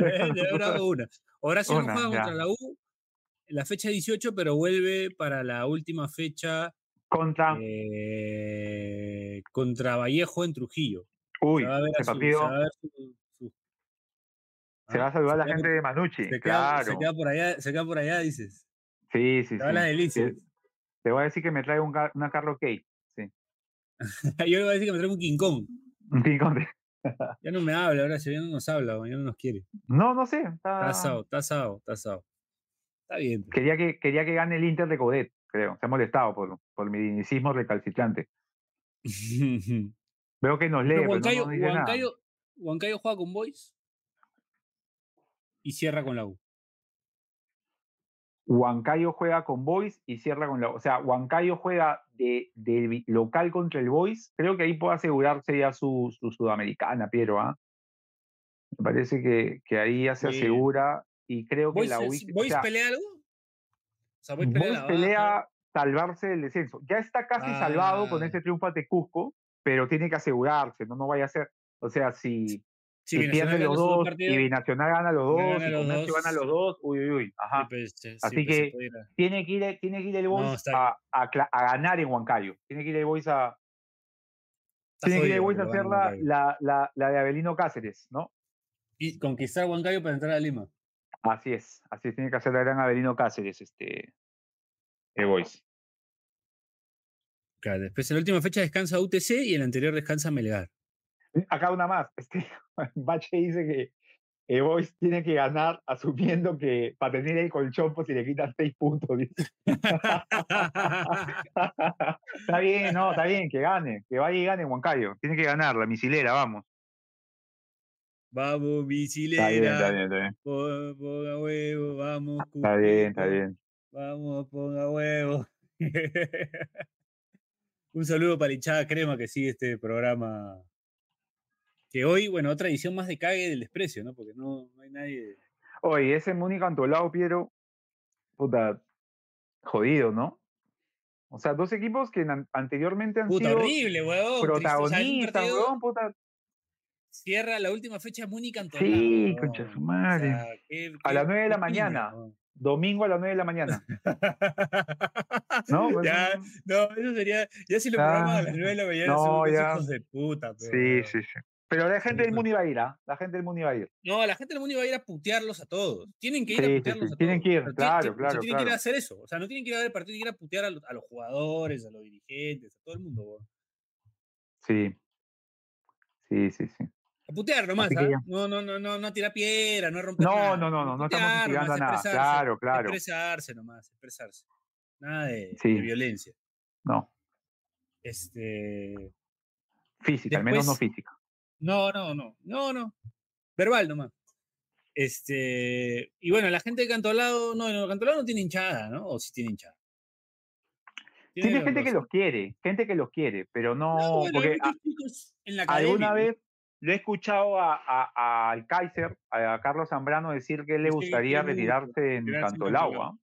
le- le habrá dado una. Horacio no Una, juega ya. contra la U la fecha 18, pero vuelve para la última fecha Contra. eh, contra Vallejo en Trujillo. Uy, se va a ver, a ese su- partido se va a ver su- su- se va Ah, a saludar la gente por- de Manucci. se queda, claro. se queda por allá, se queda por allá, dices. Sí, sí, sí. delicias. Te, te voy a decir que me trae un, una Carlo Kate. Yo le voy a decir que me trae un King Kong. Un King Kong de- Ya no me habla, Horacio, ya no nos habla, ya no nos quiere. No, no sé. Está asado, está asado, está asado. Está bien. pues. Quería, que, quería que gane el Inter de Codet, creo. Se ha molestado por, por mi inicismo recalcitrante. Veo que nos lee, Pero pero no Huancayo, nos dice nada. Huancayo- Huancayo juega con Boys y cierra con la U. Huancayo juega con Boys y cierra con la. O sea, Huancayo juega de, de local contra el Boys. Creo que ahí puede asegurarse ya su, su Sudamericana, Piero. ¿ah? Me parece que, que ahí ya se asegura. Y creo que ¿Boys, la o Boys sea, pelea algo? O sea, Boys pelea, Boys pelea salvarse del descenso. Ya está casi salvado con este triunfo ante Cusco, pero tiene que asegurarse, no, no vaya a ser. O sea, si, Sí, Binacional pierde los gana dos y Binacional gana los Gana dos, y los dos. gana los dos, uy, uy, uy. Ajá. sí, pues, sí, Así que- Tiene que ir, tiene que ir el Boys a, a cla- a ganar en Huancayo. Tiene que ir el Boys a, está tiene que ir el Boys a hacer la, la, la de Abelino Cáceres, ¿no? Y conquistar Huancayo para entrar a Lima. Así es, así tiene que hacer la gran Abelino Cáceres, este, el Boys. Claro, después en la última fecha descansa UTC y en la anterior descansa Melgar. Acá una más. Este, Bache dice que Boys tiene que ganar asumiendo que para tener el colchón, pues si le quitan seis puntos. está bien, no, está bien, que gane, que vaya y gane Huancayo. Tiene que ganar, la misilera, vamos. vamos, Está bien, está misilera. bien, está bien. Ponga, ponga huevo, vamos. Está bien, está bien. Vamos, ponga huevo. Un saludo para la hinchada crema que sigue este programa. Que hoy, bueno, otra edición más de cague del desprecio, ¿no? Porque no, no hay nadie. Oye, ese Muni Cantolao, Piero, puta, jodido, ¿no? O sea, dos equipos que an- anteriormente han Puta, sido horrible, un protagonistas, weón, puta. Cierra la última fecha Muni Cantolao. Sí, concha su O madre. sea, qué- A qué- las nueve de la mañana. Domingo a las 9 de la mañana, ¿no? Pues, Ya, no, eso sería. Ya si lo Ah, programan a las 9 de la mañana, no, son ya. hijos de puta. pero, Sí, sí, sí. Pero la gente del. Muni va a ir, ¿ah? La gente del Muni va a ir. No, la gente del mundo va a ir a putearlos a todos. Tienen que ir Sí, a putearlos sí. a Tienen todos. que ir, Pero claro, ti- o sea, claro, tienen que ir a hacer eso. O sea, no tienen que ir a ver el partido, tienen que ir a putear a, los- a los jugadores, a los dirigentes, a todo el mundo. weón. Sí. Sí, sí, sí. A putear nomás, ¿ah? ya. No, no, no, no, no a tirar piedra, no a romper No, nada. no, no, no, no estamos instigando a nada. Claro, claro. Expresarse nomás, expresarse. Nada de, violencia. No, Este. física, al menos no física. No, no, no, no, no. Verbal nomás. Este, y bueno, la gente de Cantolao, no, no, Cantolao no tiene hinchada, ¿no? O sí tiene hinchada. Tiene los gente que los quiere, gente que los quiere, pero no, No, bueno, porque a- en la alguna vez lo he escuchado a, al Kaiser, a, Carlos Zambrano decir que le gustaría retirarse en Cantolao. ¿ah?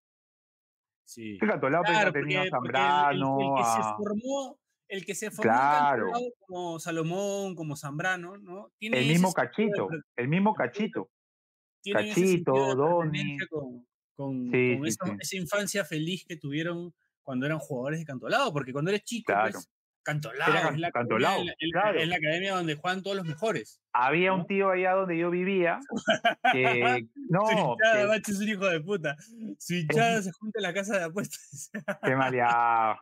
Sí. Que Cantolao Claro, ha tenido a porque, porque el- el- Zambrano, el, que se a- formó, el que se formó Claro. como Salomón, como Zambrano, ¿no? Tiene el mismo de Cachito, el mismo. Cachito. tienen ese Cachito, Doni. con, con, Sí, con sí, esa, sí. esa infancia feliz que tuvieron cuando eran jugadores de Cantolao, porque cuando eres chico, Claro. pues, Cantolao, Era es, la academia, Cantolao, es la- es la- claro. es la academia donde juegan todos los mejores. Había ¿no? un tío allá donde yo vivía que no, Su hinchada, que, macho, es un hijo de puta. Su hinchada se junta en la casa de apuestas. que maleado,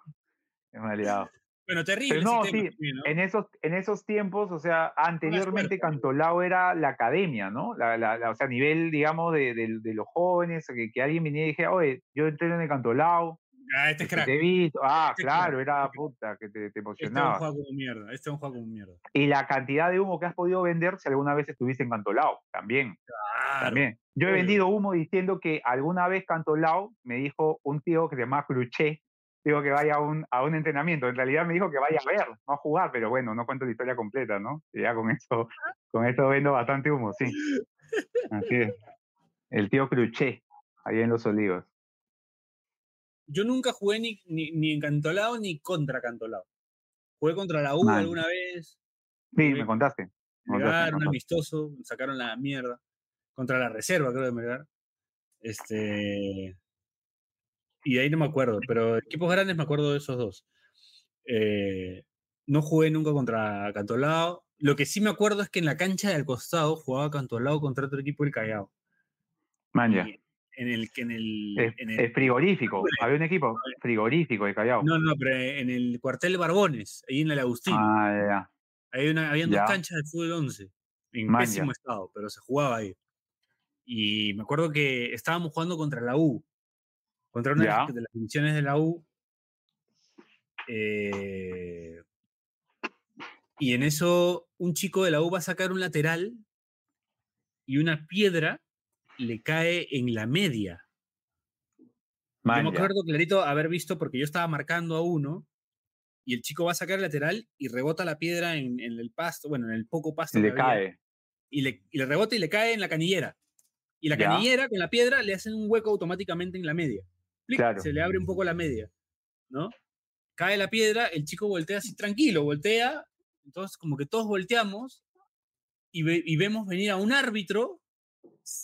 que maleado. Bueno, terrible. Pero no, sí, también, ¿no? En esos, en esos tiempos, o sea, anteriormente. Cantolao era la academia, ¿no? La, la- la- o sea, a nivel, digamos, de, de- de los jóvenes, que, que alguien viniera y dijera, oye, yo entreno en el Cantolao, Ah, este es crack. te. Ah, Este es claro, crack, era este es puta, que te, te Este es un emocionaba. juego como mierda. Este es un juego como mierda. Y la cantidad de humo que has podido vender si alguna vez estuviste en Cantolao, también. Claro. También. Yo he vendido humo diciendo que alguna vez Cantolao me dijo un tío que se llama Cruché, digo que vaya a un, a un entrenamiento. En realidad me dijo que vaya a ver, no a jugar, pero bueno, no cuento la historia completa, ¿no? Y ya con eso, con eso vendo bastante humo, sí. Así es. El tío Cruché, ahí en Los Olivos. Yo nunca jugué ni, ni, ni en Cantolao ni contra Cantolao. Jugué contra la U Man. alguna vez. Sí, me contaste. me contaste, me Melgar, un amistoso, sacaron la mierda. Contra la reserva, creo, de Melgar. Este. Y de ahí no me acuerdo, pero equipos grandes me acuerdo de esos dos. Eh, no jugué nunca contra Cantolao. Lo que sí me acuerdo es que en la cancha del costado jugaba Cantolao contra otro equipo del Callao. Man, ya. Y En el que en el, Es, en el- es frigorífico. Había un equipo frigorífico de Callao. no, no, pero en el cuartel Barbones, ahí en el Agustín. Ah, ya, ya. Hay una, habían Ya. dos canchas de fútbol 11, en Man, pésimo estado, pero se jugaba ahí. Y me acuerdo que estábamos jugando contra la U, contra una de las- Ya. de las divisiones de la U. eh, y en eso, un chico de la U va a sacar un lateral y una piedra le cae en la media. Yo Man, me ya. acuerdo clarito haber visto, porque yo estaba marcando a uno, y el chico va a sacar el lateral y rebota la piedra en, en el pasto, bueno, en el poco pasto Y le había, cae. y le, y le rebota y le cae en la canillera. Y la Ya. canillera con la piedra le hacen un hueco automáticamente en la media. ¡Plic! Claro. Se le abre un poco la media, ¿no? Cae la piedra, el chico voltea así tranquilo, voltea, entonces como que todos volteamos y, ve- y vemos venir a un árbitro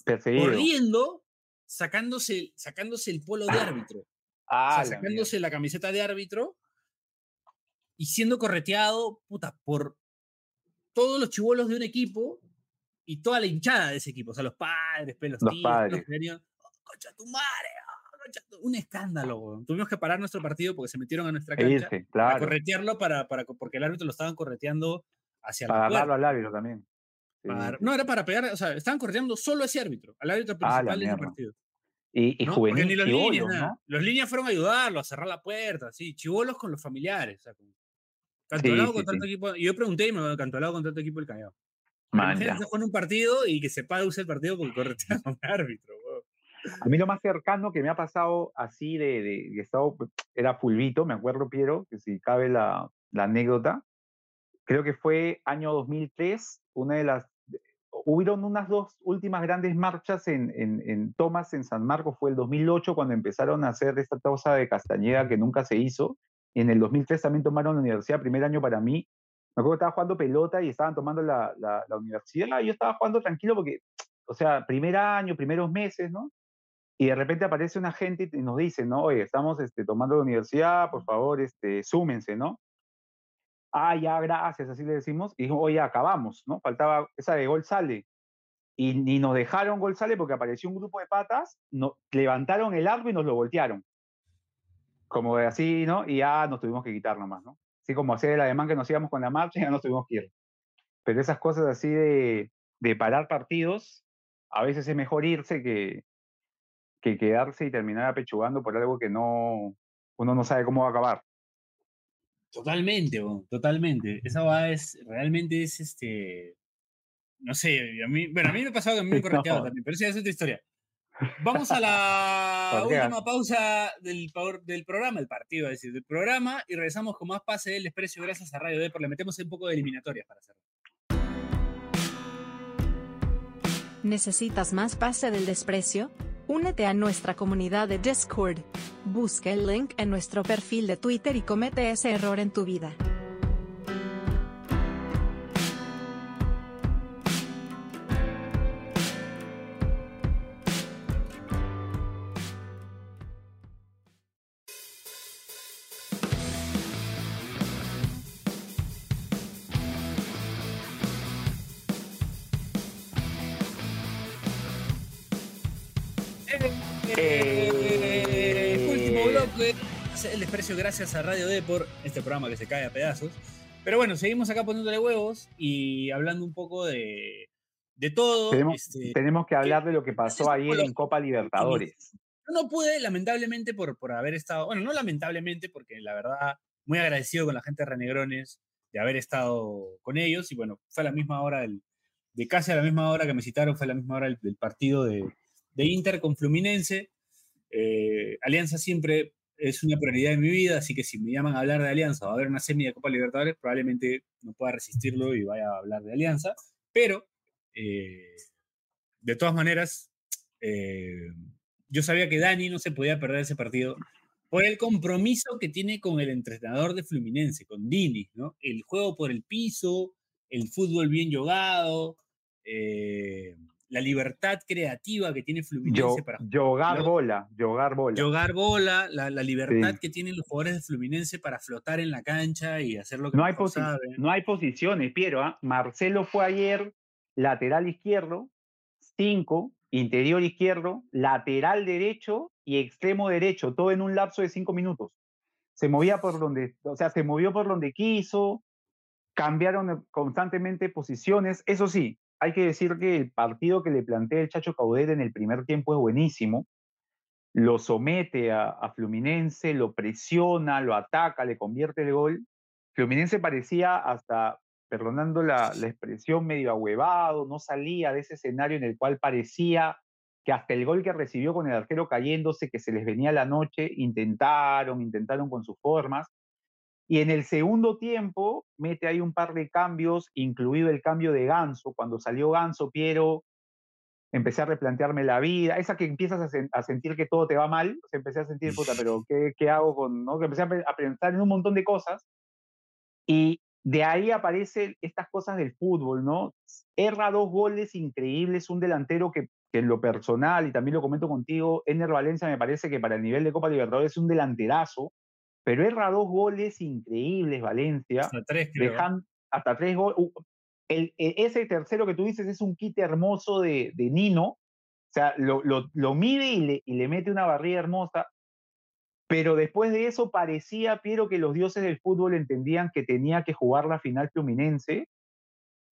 Perseguido. corriendo, sacándose, sacándose el polo de árbitro. O Ah, sea, la sacándose la camiseta de árbitro y siendo correteado, puta, por todos los chivolos de un equipo y toda la hinchada de ese equipo. O sea, los padres, pues, los tíos, padres. los "Oh, concha tu madre, oh, concha tu-". Un escándalo. weón. Tuvimos que parar nuestro partido porque se metieron a nuestra cancha irse, corretearlo para, para, porque el árbitro lo estaban correteando hacia Para agarrarlo al árbitro también. Sí. para- no, era para pegar, o sea, estaban correteando solo a ese árbitro, al árbitro Ah, principal de ese mierda. partido. Y, y ¿no? Porque juvenil ni los chibolos, líneas. Los líneas fueron a ayudarlo, a cerrar la puerta, sí, chivolos con los familiares. O sea, con- sí, contra sí. otro equipo. Y yo pregunté y me dijo, Cantolao contra otro equipo del Callao. Imagínate jugando un partido y que se pause el partido porque corretean a un árbitro. A mí lo más cercano que me ha pasado así de, de, de estado era Fulvito, me acuerdo, Piero, que si cabe la, la anécdota. Creo que fue año 2003, una de las... Hubieron unas dos últimas grandes marchas en, en, en Tomás, en San Marcos, fue el 2008 cuando empezaron a hacer esta cosa de Castañeda que nunca se hizo. En el 2003 también tomaron la universidad, primer año para mí. Me acuerdo que estaba jugando pelota y estaban tomando la, la, la universidad yo estaba jugando tranquilo porque, o sea, primer año, primeros meses, ¿no? Y de repente aparece una gente y nos dice, ¿no? Oye, estamos este, tomando la universidad, por favor, este, súmense, ¿no? Ah, ya, gracias, así le decimos. Y dijo, oye, acabamos, ¿no? Faltaba esa de gol sale. Y ni nos dejaron gol sale porque apareció un grupo de patas, no, levantaron el arco y nos lo voltearon. Como de así, ¿no? Y ya nos tuvimos que quitar nomás, ¿no? Así como hacer el ademán que nos íbamos con la marcha, ya nos tuvimos que ir. Pero esas cosas así de, de parar partidos, a veces es mejor irse que, que quedarse y terminar apechugando por algo que no uno no sabe cómo va a acabar. Totalmente, totalmente. Esa va es, realmente es este. No sé, a mí, bueno, a mí me ha pasado que a mí me han correteado No. también, pero esa es otra historia. Vamos a la última pausa del, del programa, el partido, es decir, del programa, y regresamos con más pase del desprecio gracias a Radio Depor. Le metemos un poco de eliminatorias para hacerlo. ¿Necesitas más pase del desprecio? Únete a nuestra comunidad de Discord. Busca el link en nuestro perfil de Twitter y comete ese error en tu vida. Gracias a Radio Depor, este programa que se cae a pedazos. Pero bueno, seguimos acá poniéndole huevos y hablando un poco de, de todo. Tenemos, este, tenemos que hablar de lo que pasó ayer en Copa Libertadores. Yo no pude, lamentablemente, por, por haber estado, bueno, no lamentablemente, porque la verdad, muy agradecido con la gente de Renegrones de haber estado con ellos. Y bueno, fue a la misma hora, del, de casi a la misma hora que me citaron, fue a la misma hora del, del partido de, de Inter con Fluminense. Eh, Alianza siempre es una prioridad en mi vida, así que si me llaman a hablar de Alianza o a ver una semi de Copa Libertadores, probablemente no pueda resistirlo y vaya a hablar de Alianza. Pero, eh, de todas maneras, eh, yo sabía que Dani no se podía perder ese partido por el compromiso que tiene con el entrenador de Fluminense, con Dini, ¿no? El juego por el piso, el fútbol bien jugado, eh, la libertad creativa que tiene Fluminense Yo, para yogar bola, yogar bola. jugar bola, la, la libertad Sí. que tienen los jugadores de Fluminense para flotar en la cancha y hacer lo que no, hay saben. no hay posiciones, Piero. ¿ah? Marcelo fue ayer lateral izquierdo, 5, interior izquierdo, lateral derecho y extremo derecho, todo en un lapso de 5 minutos. Se movía por donde, o sea, se movió por donde quiso, cambiaron constantemente posiciones. Eso sí, hay que decir que el partido que le plantea el Chacho Caudet en el primer tiempo es buenísimo. Lo somete a, Fluminense, lo presiona, lo ataca, le convierte el gol. Fluminense parecía hasta, perdonando la, la expresión, medio ahuevado, no salía de ese escenario en el cual parecía que hasta el gol que recibió con el arquero cayéndose, que se les venía la noche, intentaron, intentaron con sus formas. Y en el segundo tiempo mete ahí un par de cambios, incluido el cambio de Ganso. Cuando salió Ganso, Piero, empecé a replantearme la vida. Esa que empiezas a, sentir que todo te va mal, o empecé a sentir, puta, pero ¿qué, qué hago con...? ¿no? Que empecé a, pensar en un montón de cosas. Y de ahí aparecen estas cosas del fútbol, ¿no? Erra dos goles increíbles, un delantero que, en lo personal, y también lo comento contigo, Ener Valencia me parece que para el nivel de Copa Libertadores es un delanterazo, pero erra dos goles increíbles Valencia. Hasta tres, hasta tres goles. El, ese tercero que tú dices es un kit hermoso de, de Nino. O sea, lo, lo, lo mide y le, y le, mete una barrida hermosa. Pero después de eso parecía, Piero, que los dioses del fútbol entendían que tenía que jugar la final Fluminense.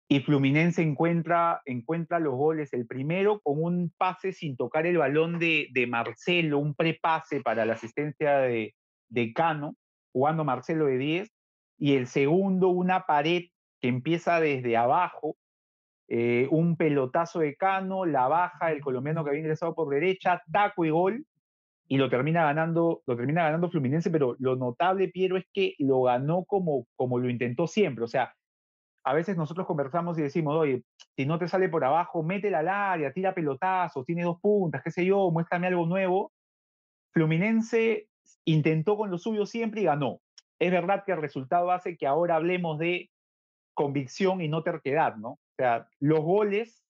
Y Fluminense encuentra, encuentra los goles. El primero con un pase sin tocar el balón de, de Marcelo, un prepase para la asistencia de, de Cano, jugando Marcelo de 10, y el segundo una pared que empieza desde abajo, eh, un pelotazo de Cano, la baja, el colombiano que había ingresado por derecha, taco y gol, y lo termina ganando, lo termina ganando Fluminense, pero lo notable, Piero, es que lo ganó como, como lo intentó siempre. O sea, a veces nosotros conversamos y decimos, oye, si no te sale por abajo, métela al área, tira pelotazos, tiene dos puntas, qué sé yo, muéstrame algo nuevo. Fluminense intentó con lo suyo siempre y ganó. Es verdad que el resultado hace que ahora hablemos de convicción y no terquedad, ¿no? O sea, los goles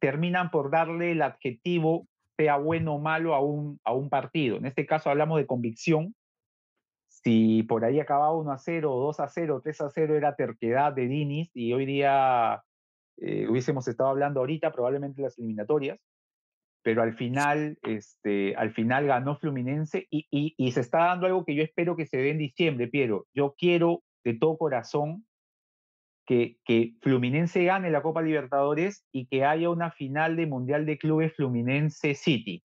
terminan por darle el adjetivo, sea bueno o malo, a un, a un partido. En este caso hablamos de convicción. Si por ahí acababa 1 a 0, 2 a 0, 3 a 0 era terquedad de Dinis y hoy día eh, hubiésemos estado hablando ahorita probablemente las eliminatorias pero al final, este, al final ganó Fluminense y, y, se está dando algo que yo espero que se dé en diciembre, Piero. Yo quiero de todo corazón que, que Fluminense gane la Copa Libertadores y que haya una final de Mundial de Clubes Fluminense City.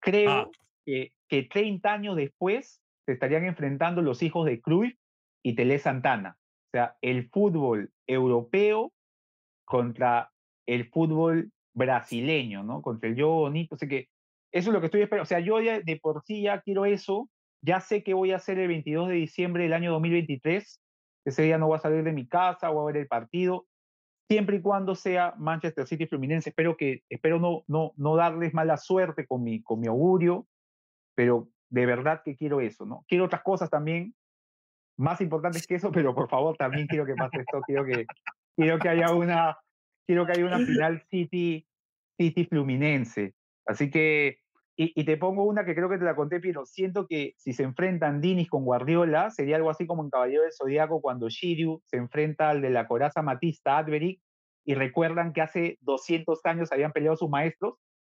Creo ah. que, que 30 años después se estarían enfrentando los hijos de Cruyff y Tele Santana. O sea, el fútbol europeo contra el fútbol brasileño, ¿no? Contra el yo bonito. Así que eso es lo que estoy esperando. O sea, yo de por sí ya quiero eso. Ya sé que voy a hacer el 22 de diciembre del año 2023. Ese día no voy a salir de mi casa, voy a ver el partido. Siempre y cuando sea Manchester City Fluminense. Espero, que, espero no, no, no darles mala suerte con mi, con mi augurio, pero de verdad que quiero eso, ¿no? Quiero otras cosas también más importantes que eso, pero por favor también quiero que pase esto. Quiero que, quiero que haya una, quiero que haya una final City, City Fluminense. Así que, y, te pongo una que creo que te la conté, pero siento que si se enfrentan Dinis con Guardiola, sería algo así como en Caballero del Zodíaco cuando Shiryu se enfrenta al de la coraza Matista Adverick y recuerdan que hace 200 años habían peleado sus maestros.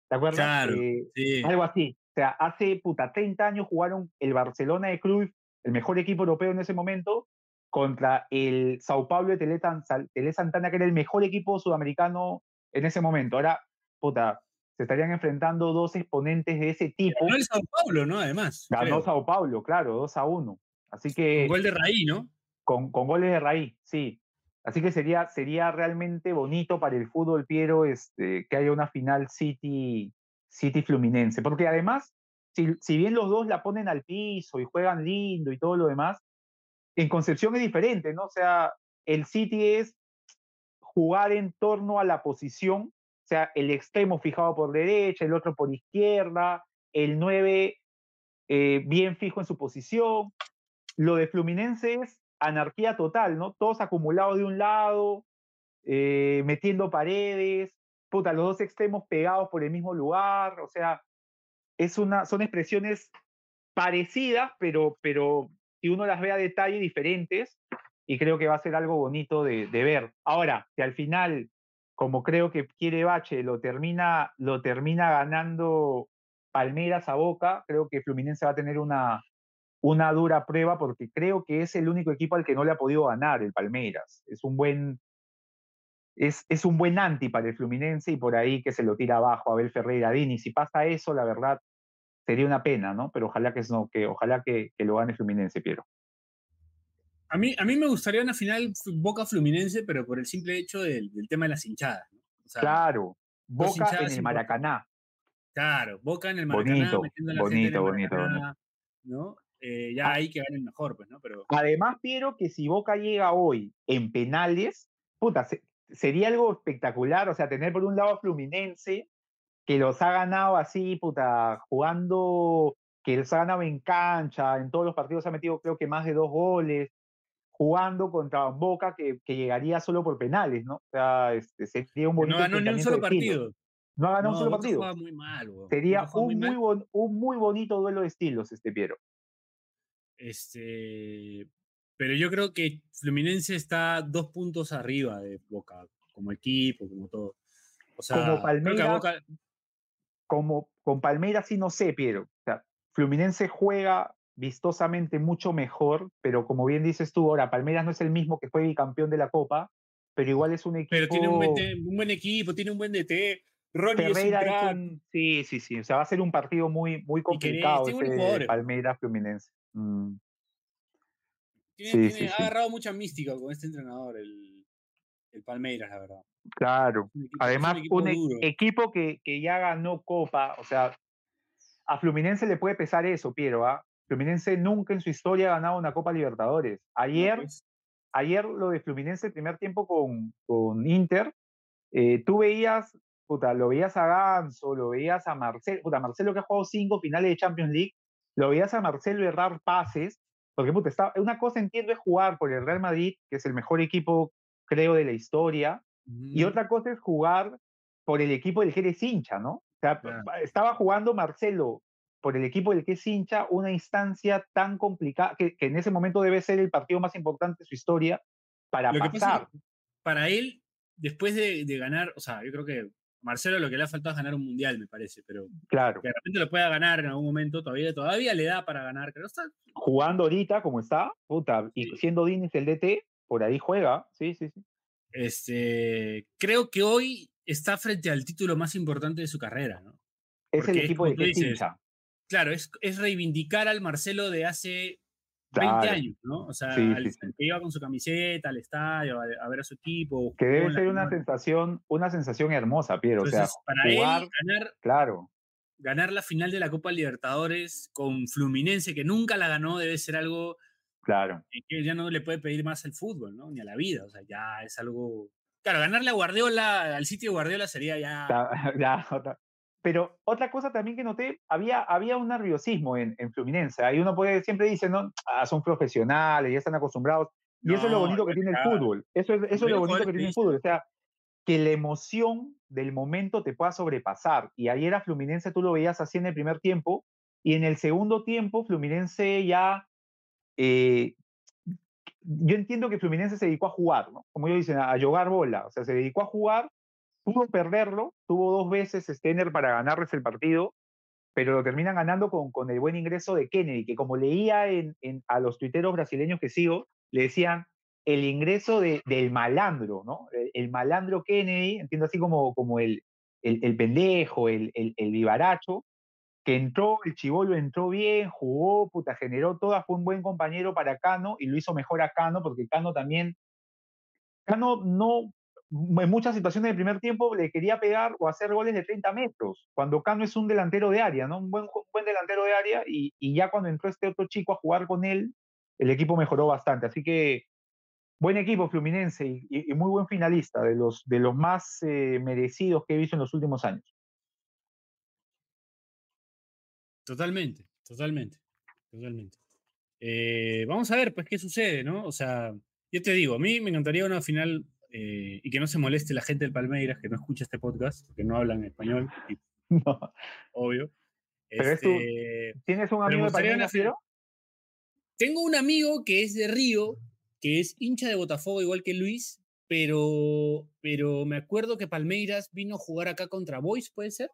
¿Te acuerdas? Claro, sí. Algo así. O sea, hace puta 30 años jugaron el Barcelona de Cruyff, el mejor equipo europeo en ese momento, contra el Sao Paulo de Tele, Santana, que era el mejor equipo sudamericano en ese momento. Ahora, puta, se estarían enfrentando dos exponentes de ese tipo. Ganó el Sao Paulo, ¿no? Además. Ganó Sao Paulo, claro, 2 a 1. Así que. Con gol de raíz, ¿no? Con, con, goles de raíz, sí. Así que sería, sería realmente bonito para el fútbol, Piero, este, que haya una final City, City Fluminense. Porque además, si, si bien los dos la ponen al piso y juegan lindo y todo lo demás, en Concepción es diferente, ¿no? O sea, el City es jugar en torno a la posición, o sea, el extremo fijado por derecha, el otro por izquierda, el 9 eh, bien fijo en su posición. Lo de Fluminense es anarquía total, ¿no? Todos acumulados de un lado, eh, metiendo paredes, puta, los dos extremos pegados por el mismo lugar, o sea, es una, son expresiones parecidas, pero, pero y uno las ve a detalle diferentes y creo que va a ser algo bonito de, ver. Ahora, si al final, como creo que quiere Bache, lo termina, lo termina ganando Palmeiras a Boca, creo que Fluminense va a tener una, una dura prueba porque creo que es el único equipo al que no le ha podido ganar el Palmeiras. Es un buen, es, es, un buen anti para el Fluminense y por ahí que se lo tira abajo Abel Ferreira Dini. Si pasa eso, la verdad, sería una pena, ¿no? Pero ojalá que no, que ojalá que, lo gane Fluminense, Piero. A mí, a mí me gustaría una final Boca Fluminense, pero por el simple hecho del, tema de las hinchadas. claro, Boca en el Maracaná. Claro, Boca en el Maracaná, bonito, metiendo la bonito, gente bonito. ¿no? Eh, ya ahí que ganen mejor, pues, ¿no? Pero... Además, Piero, que si Boca llega hoy en penales, puta, sería algo espectacular, o sea, tener por un lado a Fluminense, que los ha ganado así, puta, jugando, que los ha ganado en cancha, en todos los partidos ha metido creo que más de dos goles, jugando contra Boca que, que llegaría solo por penales, ¿no? O sea, este, sería un bonito No ganó ni un solo partido. No ha ganado un solo partido. Muy mal, Sería un muy, un muy bonito duelo de estilos, este Piero. Este, pero yo creo que Fluminense está dos puntos arriba de Boca, como equipo, como todo. O sea, como Palmeiras, como con Palmeiras sí no sé, Piero. O sea, Fluminense juega vistosamente mucho mejor, pero como bien dices tú, ahora Palmeiras no es el mismo que fue campeón de la Copa, pero igual es un equipo. Pero tiene un buen, equipo, tiene un buen DT. Ronnie es un sí, sí, sí. O sea, va a ser un partido muy, muy complicado ese Palmeiras Fluminense. Mm. Tiene, ha agarrado mucha mística con este entrenador, el, el Palmeiras, la verdad. Claro. Además, un, e equipo, que, que, ya ganó Copa, o sea, a Fluminense le puede pesar eso, Piero. ¿ah? Fluminense nunca en su historia ha ganado una Copa Libertadores. Ayer, pues. ayer lo de Fluminense, el primer tiempo con, con Inter, eh, tú veías, puta, lo veías a Ganso, lo veías a Marcelo, puta, Marcelo que ha jugado cinco finales de Champions League, lo veías a Marcelo errar pases, porque puta, está, una cosa entiendo es jugar por el Real Madrid, que es el mejor equipo, creo, de la historia, y otra cosa es jugar por el equipo del que eres hincha, ¿no? O sea, estaba jugando Marcelo por el equipo del que es hincha una instancia tan complicada, que, en ese momento debe ser el partido más importante de su historia para pasar. para él, después de, de, ganar, o sea, yo creo que Marcelo lo que le ha faltado es ganar un mundial, me parece, pero claro. que de repente lo pueda ganar en algún momento, todavía, todavía le da para ganar, creo. Está... Jugando ahorita como está, puta, y siendo Diniz el DT, por ahí juega, sí, sí, sí. Este, creo que hoy está frente al título más importante de su carrera, ¿no? Es el equipo de que Claro, es, es reivindicar al Marcelo de hace 20 años, ¿no? O sea, que iba con su camiseta al estadio a, ver a su equipo. Que debe ser una sensación, una sensación hermosa, Piero. o sea, para él ganar, claro. ganar la final de la Copa Libertadores con Fluminense, que nunca la ganó, debe ser algo claro. que ya no le puede pedir más al fútbol, ¿no? Ni a la vida. O sea, ya es algo. Claro, ganarle a Guardiola, al sitio de Guardiola sería ya. ya, ya pero otra cosa también que noté, había, había un nerviosismo en, en Fluminense. Ahí uno puede, siempre dice, ¿no? Ah, son profesionales, ya están acostumbrados. Y eso es lo bonito que tiene el fútbol. Eso es, eso es lo bonito que tiene el fútbol. O sea, que la emoción del momento te pueda sobrepasar. Y ayer a Fluminense tú lo veías así en el primer tiempo. Y en el segundo tiempo, Fluminense ya. Eh, yo entiendo que Fluminense se dedicó a jugar, ¿no? Como ellos dicen, a jugar bola. O sea, se dedicó a jugar pudo perderlo, tuvo dos veces Stener para ganarles el partido, pero lo terminan ganando con, con el buen ingreso de Kennedy, que como leía en, a los tuiteros brasileños que sigo, le decían el ingreso de, del malandro, ¿no? El, malandro Kennedy, entiendo así como, como el, el, pendejo, el, el, vivaracho, que entró, el chivolo entró bien, jugó, puta, generó toda, fue un buen compañero para Cano y lo hizo mejor a Cano, porque Cano también Cano no, en muchas situaciones del primer tiempo le quería pegar o hacer goles de 30 metros, cuando Cano es un delantero de área, ¿no? Un buen, buen delantero de área, y, y, ya cuando entró este otro chico a jugar con él, el equipo mejoró bastante. Así que buen equipo Fluminense y, muy buen finalista, de los, de los más eh, merecidos que he visto en los últimos años. Totalmente, totalmente, totalmente. Eh, vamos a ver, pues, qué sucede, ¿no? O sea, yo te digo, a mí me encantaría una final eh, y que no se moleste la gente del Palmeiras que no escucha este podcast, que no hablan español, no. obvio. Este, ¿Tienes un amigo de Palmeiras, Tengo un amigo que es de Río, que es hincha de Botafogo igual que Luis, pero, pero me acuerdo que Palmeiras vino a jugar acá contra Boys, ¿puede ser?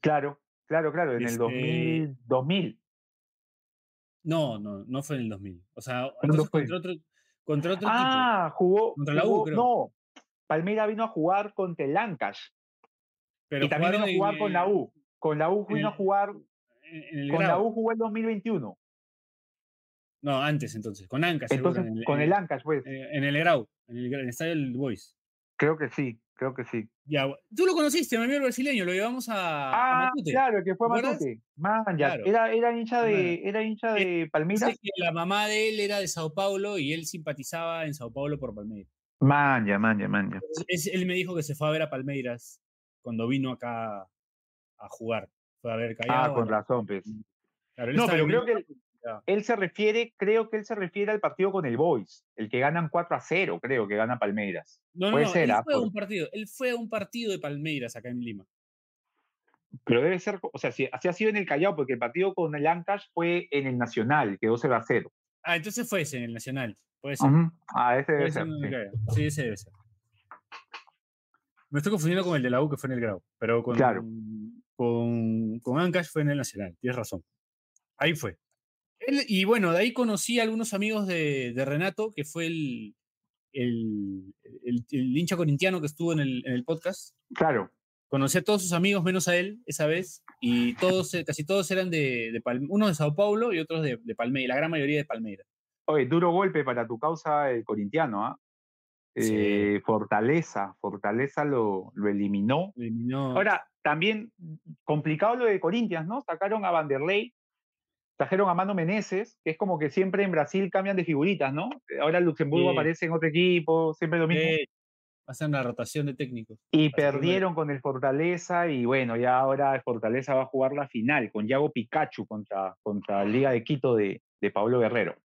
Claro, claro, claro, en el 2000, 2000. No, no, no fue en el 2000. O sea, entonces contra otro, contra otro ah, jugó. Contra la U, creo. No, Palmeira vino a jugar contra el Lancash. Pero y también vino a jugar con la U. Con la U vino a jugar. con la U jugó el 2021. No, antes entonces, con Ancash. Entonces, con el Ancash, pues. Eh, en el Grau, en el, estadio del Boys. Creo que sí, creo que sí. Ya, tú lo conociste, mi amigo brasileño, lo llevamos a, a Ah, Matute. claro, que fue. Matute. Man, ya, Claro. era, era hincha de, era hincha de Palmeiras. que la mamá de él era de Sao Paulo y él simpatizaba en Sao Paulo por Palmeiras. Man, ya, man, ya, man, ya. Entonces, es- él me dijo que se fue a ver a Palmeiras cuando vino acá a jugar. Fue a ver Ah, Callao. con razón, pues. Claro, No, pero creo que él se refiere, creo que él se refiere al partido con el Boys, el que ganan 4 a 0, creo que gana Palmeiras. No, puede no, ser, él fue por- un partido. Él fue a un partido de Palmeiras acá en Lima. Pero debe ser, o sea, si así ha sido en el Callao, porque el partido con el Ancash fue en el Nacional, quedó 0 a 0. Ah, entonces fue ese en el Nacional. Puede ser. Ah, ese debe ser sí. Ese debe ser. Me estoy confundiendo con el de la U que fue en el Grau. Pero con, Claro. con, con Ancash fue en el Nacional. Tienes razón. Ahí fue. Él- y bueno, de ahí conocí a algunos amigos de, de Renato, que fue el, el, el- el hincha corintiano que estuvo en el, en el podcast. Claro. Conocí a todos sus amigos menos a él esa vez y todos, eh, casi todos eran de, de Palme- unos de Sao Paulo y otros de, de Palmeiras, la gran mayoría de Palmeiras. Oye, duro golpe para tu causa el corintiano, ¿ah? Sí. Eh, Fortaleza, Fortaleza lo, lo eliminó. Eliminó- Ahora, también complicado lo de Corinthians, ¿no? Sacaron a Vanderlei, trajeron a Mano Meneses, que es como que siempre en Brasil cambian de figuritas, ¿no? Ahora Luxemburgo Sí. aparece en otro equipo, siempre lo mismo. Eh, hacen la rotación de técnicos. y perdieron con el Fortaleza y bueno, ya ahora el Fortaleza va a jugar la final con Yago Pikachu contra, contra Liga de Quito de, de Pablo Guerrero.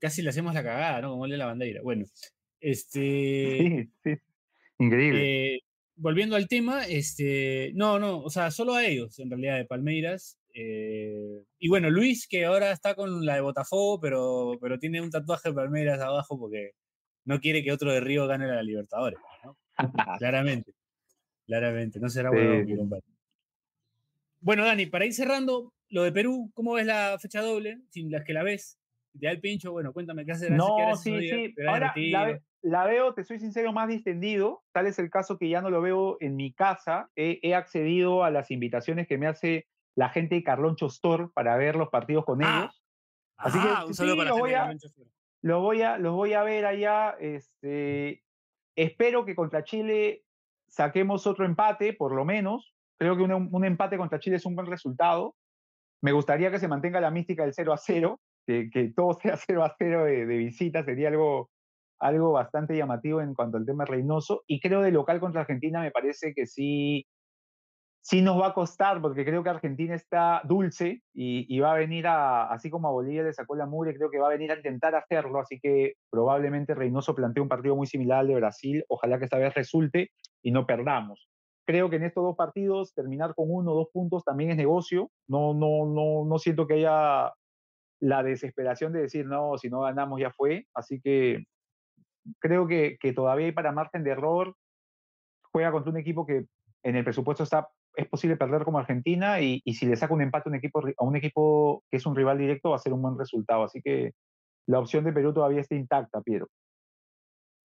Casi le hacemos la cagada, ¿no? Como el de la bandera. Bueno, este. Sí, sí. Increíble. eh, volviendo al tema, este. No, no, o sea, solo a ellos, en realidad, de Palmeiras. Eh, y bueno, Luis, que ahora está con la de Botafogo, pero, pero tiene un tatuaje de Palmeiras abajo porque no quiere que otro de Río gane la Libertadores, ¿no? Claramente. Claramente, no será Sí, bueno, mi sí. compadre. Bueno, Dani, para ir cerrando, lo de Perú, ¿cómo ves la fecha doble? Sin las que la ves. Te da el pincho, bueno, cuéntame qué hacer. No, sí, sí. Ahora la, ve- la veo, te soy sincero, más distendido. Tal es el caso que ya no lo veo en mi casa. He, he accedido a las invitaciones que me hace la gente de Carlón Chostor para ver los partidos con Ah, ellos. Así que un sí, para voy a-. Los voy a, los voy a ver allá. Este, espero que contra Chile saquemos otro empate, por lo menos. Creo que un, un empate contra Chile es un buen resultado. Me gustaría que se mantenga la mística del 0 a 0, que, que todo sea 0 a 0 de, de visita, sería algo, algo bastante llamativo en cuanto al tema Reynoso. Y creo de local contra Argentina me parece que sí, sí nos va a costar, porque creo que Argentina está dulce y, va a venir a, así como a Bolivia le sacó la mugre, creo que va a venir a intentar hacerlo, así que probablemente Reynoso plantea un partido muy similar al de Brasil, ojalá que esta vez resulte y no perdamos. Creo que en estos dos partidos terminar con uno o dos puntos también es negocio, no, no, no, no siento que haya la desesperación de decir, no, si no ganamos ya fue, así que creo que, todavía para margen de error, juega contra un equipo que en el presupuesto está es posible perder como Argentina y, y si le saca un empate a un, equipo, ri- a un equipo que es un rival directo va a ser un buen resultado. Así que la opción de Perú todavía está intacta, Piero.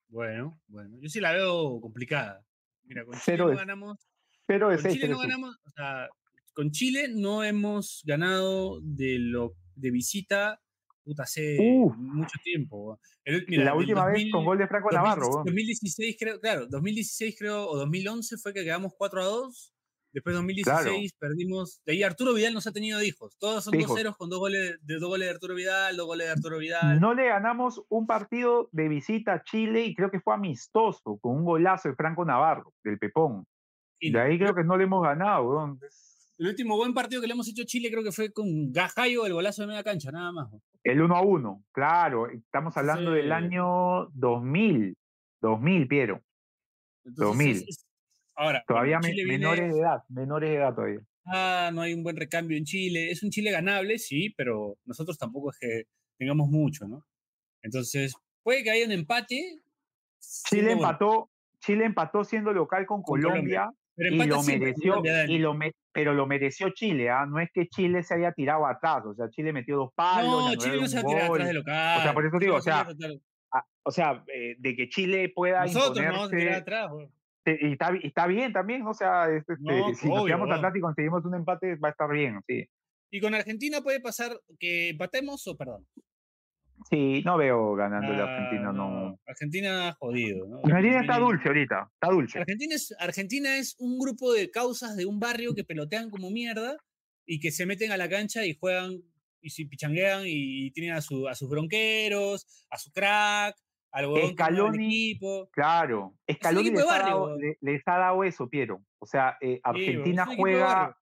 Bueno, bueno. Yo sí la veo complicada. Mira, con Chile no ganamos. Pero Con Chile no ganamos. O sea, con Chile no hemos ganado de lo de visita puta, hace Uf. mucho tiempo. El- mira, la última vez 2000 con gol de Franco 2016 Navarro. weón. 2016 creo, claro, 2016 creo, o 2011 fue que quedamos 4 a 2. Después 2016 perdimos. De ahí Arturo Vidal nos ha tenido hijos. Todos son Hijos. 2 ceros con dos goles, de, dos goles de Arturo Vidal, dos goles de Arturo Vidal. No le ganamos un partido de visita a Chile y creo que fue amistoso, con un golazo de Franco Navarro, del Pepón. Y De ahí creo que no le hemos ganado. El último buen partido que le hemos hecho a Chile creo que fue con Gajayo, el golazo de media cancha, nada más. El 1 a 1, claro. Estamos hablando del año 2000. 2000, Piero. Entonces, 2000. es- es- ahora, Todavía me- viene- menores de edad, menores de edad todavía. ah, no hay un buen recambio en Chile. Es un Chile ganable, sí, pero nosotros tampoco es que tengamos mucho, ¿no? Entonces, puede que haya un empate. Chile bueno, empató, Chile empató siendo local con, Con Colombia. Colombia, pero y lo mereció, Colombia, y lo me- pero lo mereció Chile, ¿ah? No es que Chile se haya tirado atrás, o sea, Chile metió dos palos, No, le Chile no se va a un tirar gol. atrás de local. O sea, por eso digo, o sea, o eh, de que Chile pueda Nosotros no vamos a tirar atrás. güey. Y está, y está bien también, o sea, es- este, No, si nos obvio, va. atrás y conseguimos un empate, va a estar bien, sí. Y con Argentina puede pasar que empatemos o perdamos. Sí, no veo ganando Ah, no. Argentina jodido. ¿no? Argentina está Argentina- dulce ahorita, está dulce. Argentina es, Argentina es un grupo de causas de un barrio que pelotean como mierda y que se meten a la cancha y juegan y si pichanguean y tienen a, su, a sus bronqueros, a su crack, al huevón que mueve el Scaloni- equipo. Claro, Scaloni equipo les, ha dado, les ha dado eso, Piero. O sea, eh, Argentina es de juega,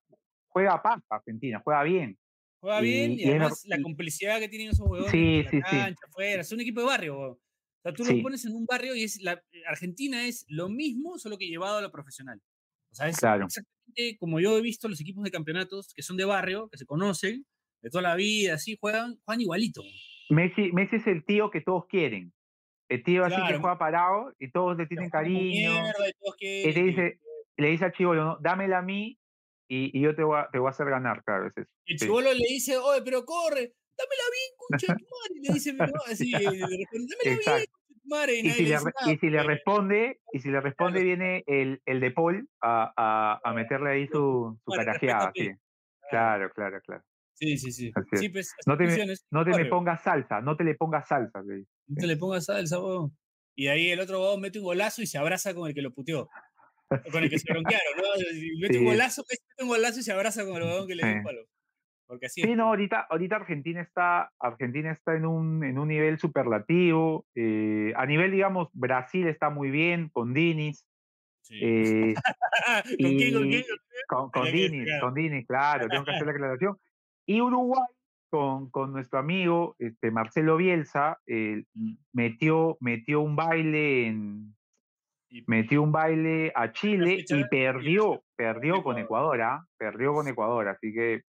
juega paz, Argentina, juega bien. Juega bien Y- es además la complicidad que tienen esos huevones Sí, en la sí, sí. cancha, afuera. Es un equipo de barrio. O sea, tú Sí. lo pones en un barrio y es la Argentina es lo mismo, solo que llevado a lo profesional. O sea, es Claro. exactamente como yo he visto los equipos de campeonatos que son de barrio, que se conocen de toda la vida, así juegan, juegan igualito. Messi, Messi es el tío que todos quieren. El tío así que juega parado y todos le tienen cariño. mierda y te dice, le dice al chivolo, ¿no? dámela a mí y, y yo te voy, a, te voy a hacer ganar, claro, es eso. Y el sí. chivolo le dice, oye, pero corre, dámela bien, concha tu madre. Y le dice, pero así, dámela bien, madre. Y, si, le, nada, y si le responde, y si le responde viene el, el de Paul a, a, a meterle ahí su, su carajeada, sí. Claro, claro, claro. Sí, sí, sí. Pues, No te, no te barrio. pongas salsa, no te le pongas salsa, le. No te le pongas salsa, huevón. Y ahí el otro huevón mete un golazo y se abraza con el que lo puteó. O con el que se bronquearon, ¿no? Mete un golazo, mete un golazo y se abraza con el huevón que le dio un palo. Porque así Sí, es. no, ahorita, ahorita Argentina está, Argentina está en un, en un nivel superlativo. eh, a nivel, digamos, Brasil está muy bien, con Dinis. Sí. eh, ¿Con quién? ¿Con quién? con, con con Dini, claro, tengo que hacer la aclaración. Y Uruguay, con, con nuestro amigo este, Marcelo Bielsa, eh, metió, metió un baile en metió un baile a Chile y perdió, perdió con Ecuador. Ecuador, ¿ah? perdió con Ecuador, así que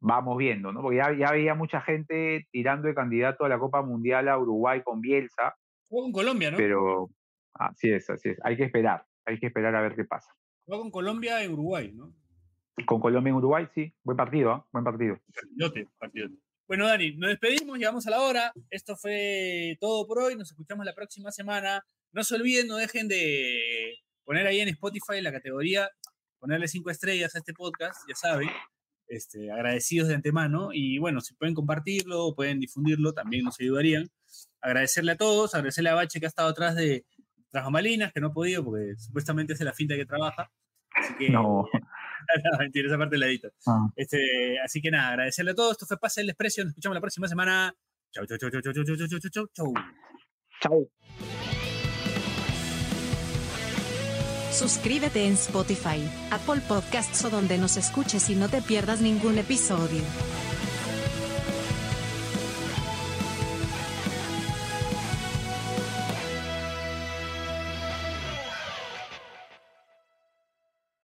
vamos viendo, ¿no? Porque ya, ya veía mucha gente tirando de candidato a la Copa Mundial a Uruguay con Bielsa, Jugó con Colombia, ¿no? pero así es, así es, hay que esperar, hay que esperar a ver qué pasa. Jugó con Colombia en Uruguay, ¿no? Con Colombia en Uruguay, sí, buen partido, ¿ah? buen partido. Partidote, partidote. Bueno, Dani, nos despedimos, llegamos a la hora. Esto fue todo por hoy. Nos escuchamos la próxima semana. No se olviden, no dejen de poner ahí en Spotify la categoría, ponerle cinco estrellas a este podcast, ya saben. Este, agradecidos de antemano. Y bueno, si pueden compartirlo pueden difundirlo, también nos ayudarían. Agradecerle a todos, agradecerle a Bache que ha estado atrás de tras bambalinas, que no ha podido porque supuestamente hace la finta que trabaja. Así que, No. no, mentira, esa parte la edito. Ah. Este, así que nada, agradecerle a todos. Esto fue Pase el Desprecio. Nos escuchamos la próxima semana. Chau, chau, chau, chau, chau, chau, chau, chau, chau, chau, chau. Chau. Suscríbete en Spotify, Apple Podcasts o donde nos escuches y no te pierdas ningún episodio.